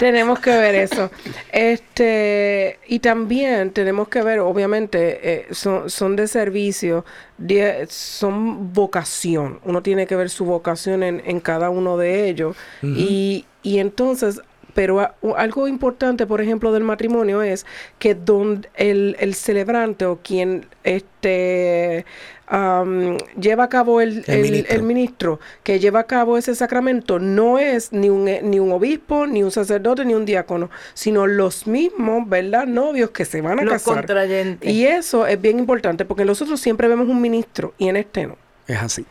tenemos que ver eso. Este, y también tenemos que ver, obviamente, eh, son, son de servicio, de- son vocación. Uno tiene que ver su vocación en, en cada uno de ellos. y, y entonces, pero a- u- algo importante, por ejemplo, del matrimonio es que donde el, el celebrante o quien este lleva a cabo el, El el- ministro. el ministro que lleva a cabo ese sacramento no es ni un, eh, ni un obispo, ni un sacerdote, ni un diácono, sino los mismos, ¿verdad? Novios que se van a Los casar. contrayentes. Y eso es bien importante porque nosotros siempre vemos un ministro y en este no. Es así.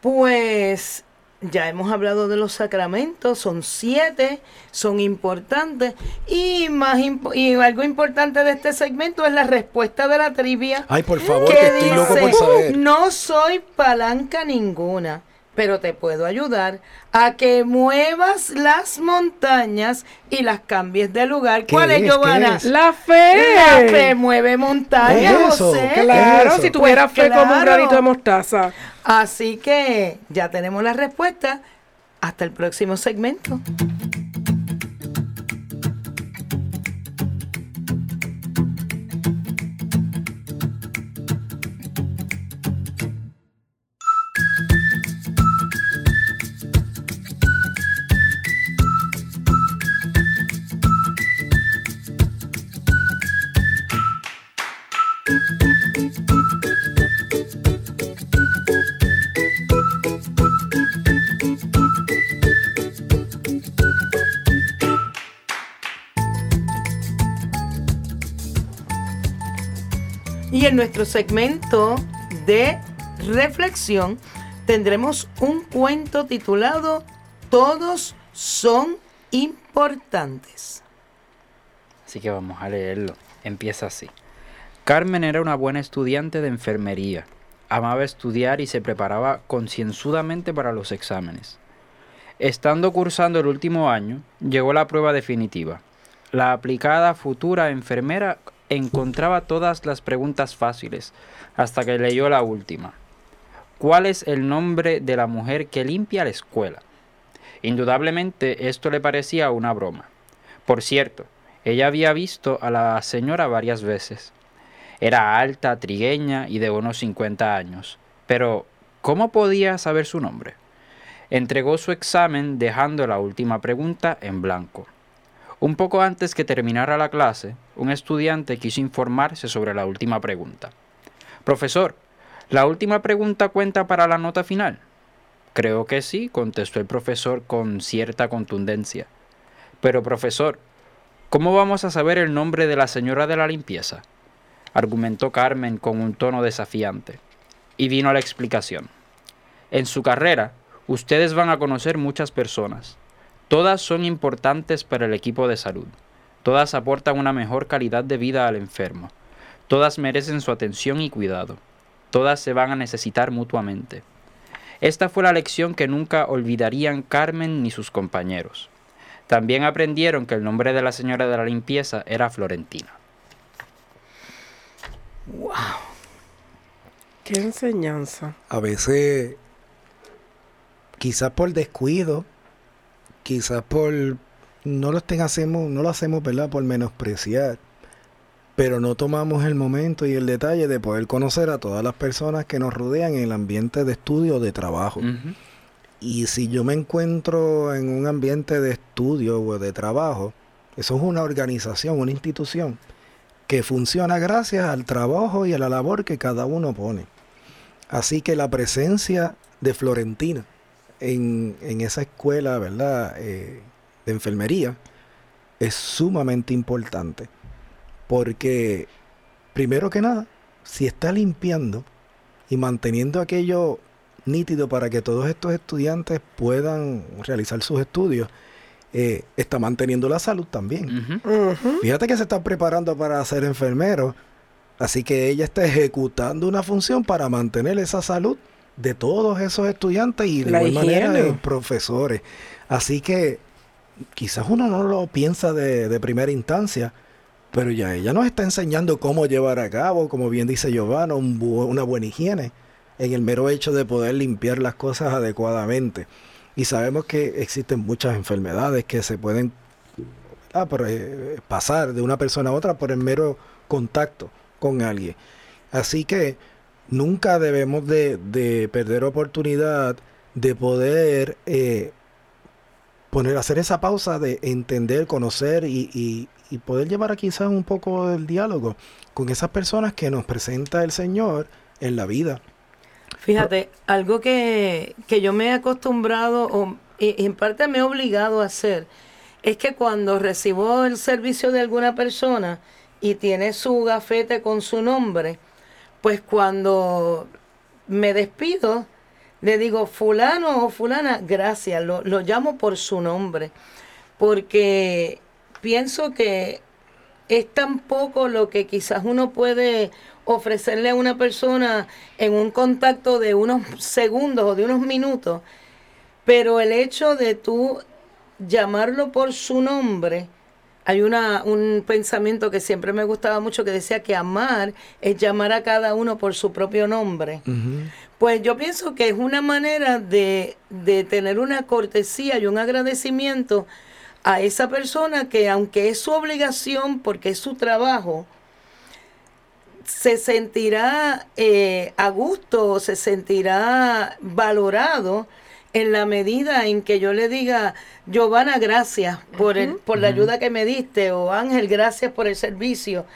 Pues ya hemos hablado de los sacramentos, son siete, son importantes. Y, más impo- y algo importante de este segmento es la respuesta de la trivia. Ay, por favor, que que estoy loco por dice, saber. No soy palanca ninguna, pero te puedo ayudar a que muevas las montañas y las cambies de lugar. ¿Qué ¿Cuál es, es? Giovanna? ¿Qué es? La fe. La fe mueve montañas, ¿Qué es eso? José. ¿Qué es Claro, eso? si tuviera Pues fe como un granito de mostaza. Así que ya tenemos la respuesta. Hasta el próximo segmento. En nuestro segmento de reflexión tendremos un cuento titulado Todos son importantes. Así que vamos a leerlo. Empieza así. Carmen era una buena estudiante de enfermería. Amaba estudiar y se preparaba concienzudamente para los exámenes. Estando cursando el último año, llegó la prueba definitiva. La aplicada futura enfermera encontraba todas las preguntas fáciles, hasta que leyó la última. ¿Cuál es el nombre de la mujer que limpia la escuela? Indudablemente esto le parecía una broma. Por cierto, ella había visto a la señora varias veces. Era alta, trigueña y de unos 50 años. Pero, ¿cómo podía saber su nombre? Entregó su examen dejando la última pregunta en blanco. Un poco antes que terminara la clase, un estudiante quiso informarse sobre la última pregunta. Profesor, ¿la última pregunta cuenta para la nota final? Creo que sí, contestó el profesor con cierta contundencia. Pero, profesor, ¿cómo vamos a saber el nombre de la señora de la limpieza? argumentó Carmen con un tono desafiante. Y vino la explicación. En su carrera, ustedes van a conocer muchas personas. Todas son importantes para el equipo de salud. Todas aportan una mejor calidad de vida al enfermo. Todas merecen su atención y cuidado. Todas se van a necesitar mutuamente. Esta fue la lección que nunca olvidarían Carmen ni sus compañeros. También aprendieron que el nombre de la señora de la limpieza era Florentina. Qué enseñanza. A veces, quizás por descuido, quizás por no lo estén hacemos, no lo hacemos, ¿verdad? Por menospreciar. Pero no tomamos el momento y el detalle de poder conocer a todas las personas que nos rodean en el ambiente de estudio o de trabajo. Y si yo me encuentro en un ambiente de estudio o de trabajo, eso es una organización, una institución que funciona gracias al trabajo y a la labor que cada uno pone. Así que la presencia de Florentina en, en esa escuela, ¿verdad? Eh, de enfermería es sumamente importante. Porque, primero que nada, si está limpiando y manteniendo aquello nítido para que todos estos estudiantes puedan realizar sus estudios, eh, está manteniendo la salud también. Fíjate que se está preparando para ser enfermero, así que ella está ejecutando una función para mantener esa salud de todos esos estudiantes y de La igual manera de profesores. Así que quizás uno no lo piensa de, de primera instancia, pero ya ella nos está enseñando cómo llevar a cabo, como bien dice Giovanna, un bu- una buena higiene en el mero hecho de poder limpiar las cosas adecuadamente. Y sabemos que existen muchas enfermedades que se pueden ah, eh, pasar de una persona a otra por el mero contacto con alguien. Así que nunca debemos de, de perder oportunidad de poder eh, poner, hacer esa pausa de entender, conocer y, y- poder llevar a quizás un poco del diálogo con esas personas que nos presenta el Señor en la vida. Fíjate, algo que, que yo me he acostumbrado, o y en parte me he obligado a hacer, es que cuando recibo el servicio de alguna persona y tiene su gafete con su nombre, pues cuando me despido, le digo, fulano o fulana, gracias, lo, lo llamo por su nombre, porque pienso que es tan poco lo que quizás uno puede ofrecerle a una persona en un contacto de unos segundos o de unos minutos, pero el hecho de tú llamarlo por su nombre, hay una, un pensamiento que siempre me gustaba mucho que decía que amar es llamar a cada uno por su propio nombre. Pues yo pienso que es una manera de, de tener una cortesía y un agradecimiento a esa persona que aunque es su obligación, porque es su trabajo, se sentirá eh, a gusto, se sentirá valorado en la medida en que yo le diga, Giovanna, gracias por, el, por la ayuda que me diste, o Ángel, gracias por el servicio.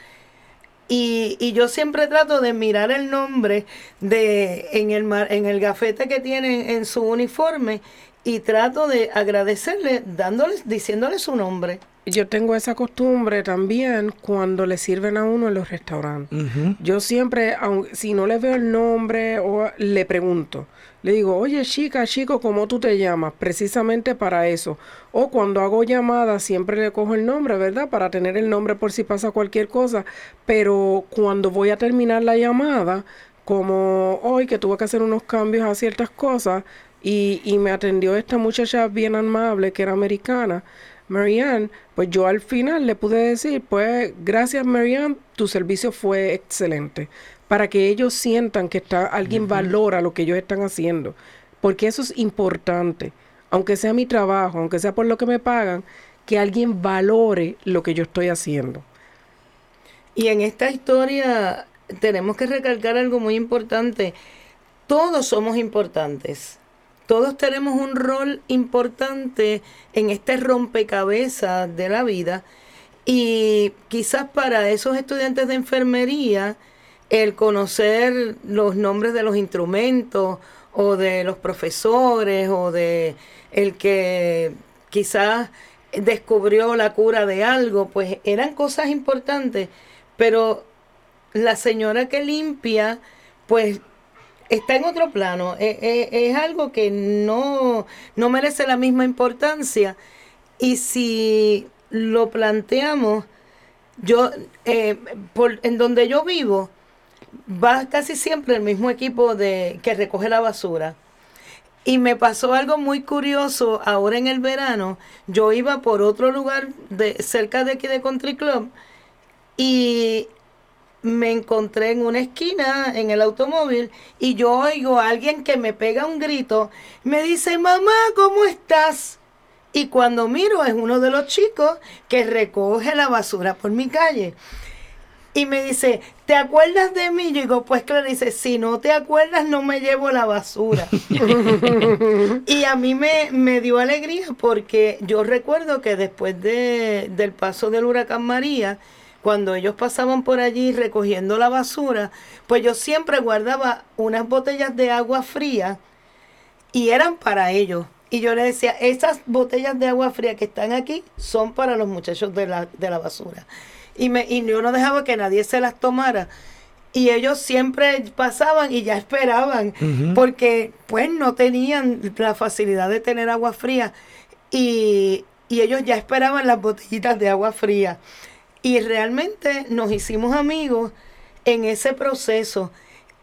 Y, y, yo siempre trato de mirar el nombre de en el, en el gafete que tienen en su uniforme y trato de agradecerle dándoles, diciéndole su nombre. Yo tengo esa costumbre también cuando le sirven a uno en los restaurantes. Yo siempre, aun, si no le veo el nombre, o le pregunto. Le digo, oye chica, chico, ¿cómo tú te llamas? Precisamente para eso. O cuando hago llamadas, siempre le cojo el nombre, ¿verdad? Para tener el nombre por si pasa cualquier cosa. Pero cuando voy a terminar la llamada, como hoy que tuve que hacer unos cambios a ciertas cosas, y, y me atendió esta muchacha bien amable que era americana, Marianne, pues yo al final le pude decir, pues gracias Marianne, tu servicio fue excelente, para que ellos sientan que está, alguien valora lo que ellos están haciendo, porque eso es importante, aunque sea mi trabajo, aunque sea por lo que me pagan, que alguien valore lo que yo estoy haciendo. Y en esta historia tenemos que recalcar algo muy importante, todos somos importantes todos tenemos un rol importante en este rompecabezas de la vida y quizás para esos estudiantes de enfermería el conocer los nombres de los instrumentos o de los profesores o de el que quizás descubrió la cura de algo, pues eran cosas importantes, pero la señora que limpia, pues está en otro plano. Eh, eh, es algo que no, no merece la misma importancia. Y si lo planteamos, yo, eh, por, en donde yo vivo, va casi siempre el mismo equipo de que recoge la basura. Y me pasó algo muy curioso ahora en el verano. Yo iba por otro lugar de, cerca de aquí de Country Club y me encontré en una esquina en el automóvil y yo oigo a alguien que me pega un grito, me dice, mamá, ¿cómo estás? Y cuando miro es uno de los chicos que recoge la basura por mi calle. Y me dice, ¿te acuerdas de mí? Yo digo, pues claro, dice, si no te acuerdas, no me llevo la basura. y a mí me, me, dio alegría porque yo recuerdo que después de, del paso del huracán María, cuando ellos pasaban por allí recogiendo la basura, pues yo siempre guardaba unas botellas de agua fría y eran para ellos. Y yo les decía, esas botellas de agua fría que están aquí son para los muchachos de la, de la basura. Y, me, y yo no dejaba que nadie se las tomara. Y ellos siempre pasaban y ya esperaban, porque pues no tenían la facilidad de tener agua fría. Y, y ellos ya esperaban las botellitas de agua fría. Y realmente nos hicimos amigos en ese proceso.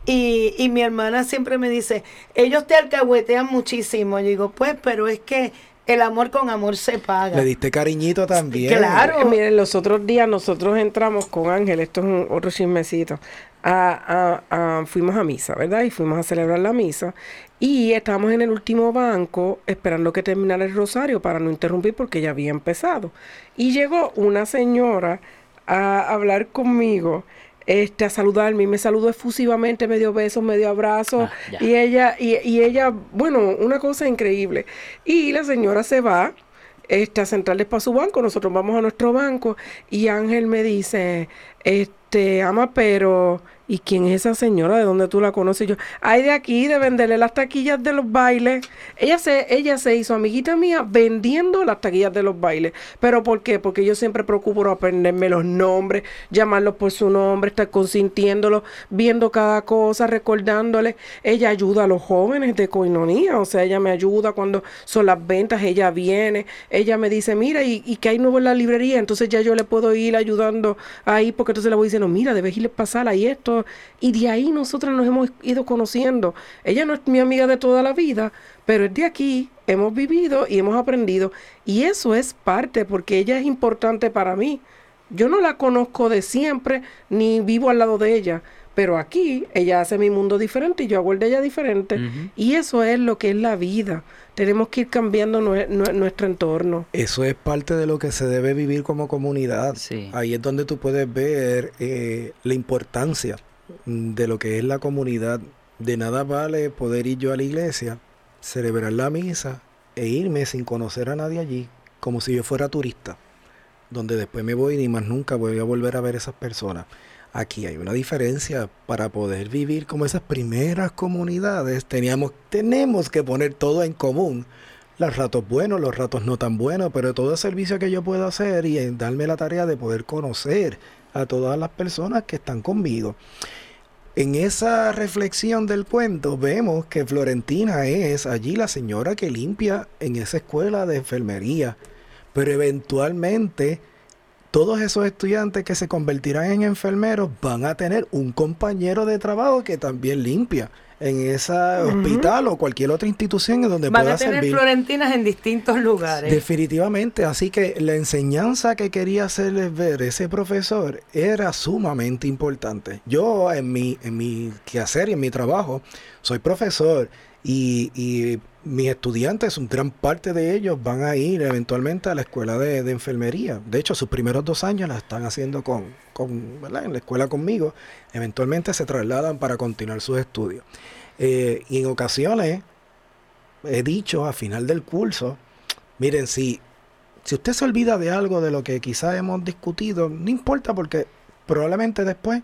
Y, y mi hermana siempre me dice, ellos te alcahuetean muchísimo. Yo digo, pues, pero es que el amor con amor se paga. Le diste cariñito también. Claro. Eh, miren, los otros días nosotros entramos con Ángel, esto es un, otro chismecito, a, a, a, fuimos a misa, ¿verdad? Y fuimos a celebrar la misa. Y estábamos en el último banco esperando que terminara el rosario para no interrumpir porque ya había empezado. Y llegó una señora a hablar conmigo este, a saludarme y me saludó efusivamente, me dio besos, me dio abrazos ah, y ella, y, y, ella, bueno, una cosa increíble. Y la señora se va este, a centrales para su banco, nosotros vamos a nuestro banco y Ángel me dice, este, ama, pero ¿y quién es esa señora? ¿De dónde tú la conoces? Yo, ay, de aquí, de venderle las taquillas de los bailes. Ella se, ella se hizo amiguita mía vendiendo las taquillas de los bailes. ¿Pero por qué? Porque yo siempre procuro aprenderme los nombres, llamarlos por su nombre, estar consintiéndolos, viendo cada cosa, recordándole. Ella ayuda a los jóvenes de coinonía, o sea, ella me ayuda cuando son las ventas, ella viene, ella me dice, mira, y, y que hay nuevo en la librería, entonces ya yo le puedo ir ayudando ahí, porque entonces le voy diciendo, mira, debes irle pasar ahí esto y de ahí nosotros nos hemos ido conociendo. Ella no es mi amiga de toda la vida, pero es de aquí, hemos vivido y hemos aprendido. Y eso es parte, porque ella es importante para mí. Yo no la conozco de siempre, ni vivo al lado de ella, pero aquí ella hace mi mundo diferente y yo hago el de ella diferente. Y eso es lo que es la vida. Tenemos que ir cambiando nuestro entorno. Eso es parte de lo que se debe vivir como comunidad. Ahí es donde tú puedes ver eh, la importancia de lo que es la comunidad. De nada vale poder ir yo a la iglesia, celebrar la misa e irme sin conocer a nadie allí, como si yo fuera turista, donde después me voy y ni más nunca voy a volver a ver a esas personas. Aquí hay una diferencia. Para poder vivir como esas primeras comunidades, teníamos, tenemos que poner todo en común. Los ratos buenos, los ratos no tan buenos, pero todo el servicio que yo puedo hacer y darme la tarea de poder conocer a todas las personas que están conmigo. En esa reflexión del cuento vemos que Florentina es allí la señora que limpia en esa escuela de enfermería, pero eventualmente todos esos estudiantes que se convertirán en enfermeros van a tener un compañero de trabajo que también limpia en ese hospital o cualquier otra institución en donde Van pueda a tener servir. florentinas en distintos lugares. Definitivamente, así que la enseñanza que quería hacerles ver ese profesor era sumamente importante. Yo en mi, en mi quehacer y en mi trabajo soy profesor y, y mis estudiantes, gran parte de ellos van a ir eventualmente a la escuela de, enfermería. De hecho, sus primeros dos años la están haciendo con, en la escuela conmigo. Eventualmente se trasladan para continuar sus estudios. Eh, y en ocasiones he dicho a final del curso, miren, si, si usted se olvida de algo de lo que quizás hemos discutido, no importa porque probablemente después,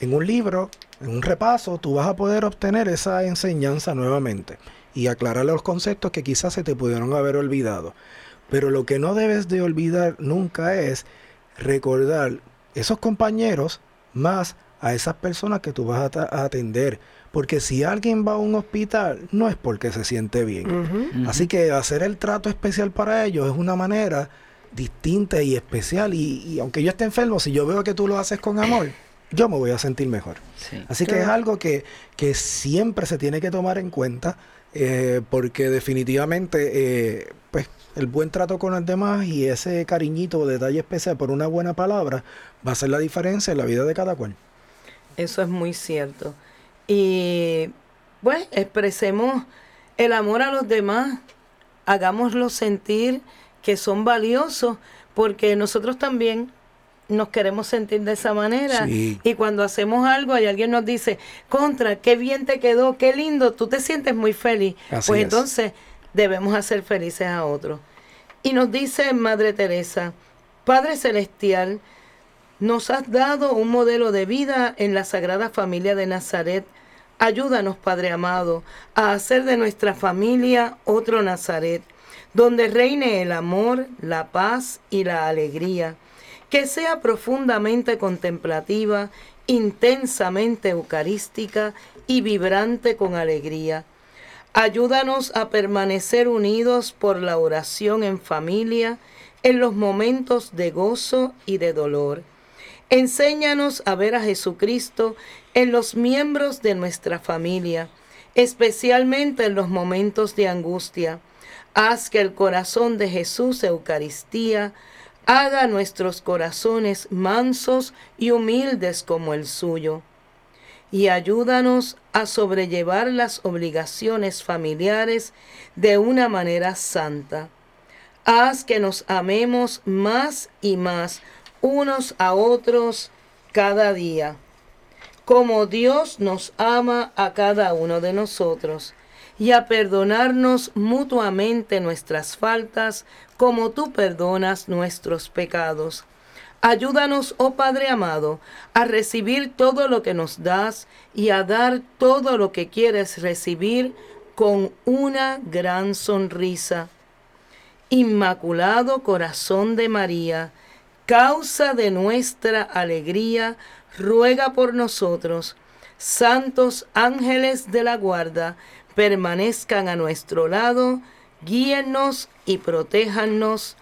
en un libro, en un repaso, tú vas a poder obtener esa enseñanza nuevamente y aclarar los conceptos que quizás se te pudieron haber olvidado. Pero lo que no debes de olvidar nunca es recordar esos compañeros más a esas personas que tú vas a, a atender. Porque si alguien va a un hospital, no es porque se siente bien. Así que hacer el trato especial para ellos es una manera distinta y especial. Y, y aunque yo esté enfermo, si yo veo que tú lo haces con amor, yo me voy a sentir mejor. Sí. Así que es algo que, que siempre se tiene que tomar en cuenta, eh, porque definitivamente eh, pues, el buen trato con los demás y ese cariñito o detalle especial por una buena palabra va a hacer la diferencia en la vida de cada cual. Eso es muy cierto. Y pues expresemos el amor a los demás, hagámoslos sentir que son valiosos, porque nosotros también nos queremos sentir de esa manera. Sí. Y cuando hacemos algo y alguien nos dice, contra, qué bien te quedó, qué lindo, tú te sientes muy feliz. Así pues es. entonces debemos hacer felices a otros. Y nos dice Madre Teresa, Padre Celestial, nos has dado un modelo de vida en la Sagrada Familia de Nazaret. Ayúdanos, Padre amado, a hacer de nuestra familia otro Nazaret, donde reine el amor, la paz y la alegría. Que sea profundamente contemplativa, intensamente eucarística y vibrante con alegría. Ayúdanos a permanecer unidos por la oración en familia en los momentos de gozo y de dolor. Enséñanos a ver a Jesucristo en los miembros de nuestra familia, especialmente en los momentos de angustia. Haz que el corazón de Jesús Eucaristía haga nuestros corazones mansos y humildes como el suyo. Y ayúdanos a sobrellevar las obligaciones familiares de una manera santa. Haz que nos amemos más y más unos a otros cada día, como Dios nos ama a cada uno de nosotros, y a perdonarnos mutuamente nuestras faltas, como tú perdonas nuestros pecados. Ayúdanos, oh Padre amado, a recibir todo lo que nos das y a dar todo lo que quieres recibir con una gran sonrisa. Inmaculado Corazón de María, causa de nuestra alegría, ruega por nosotros. Santos ángeles de la guarda, permanezcan a nuestro lado, guíennos y protéjanos.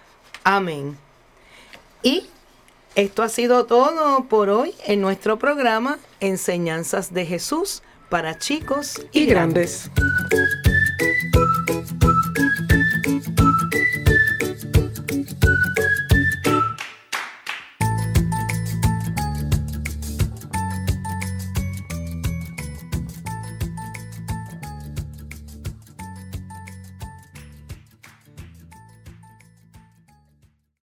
Amén. Y esto ha sido todo por hoy en nuestro programa Enseñanzas de Jesús para chicos y, grandes.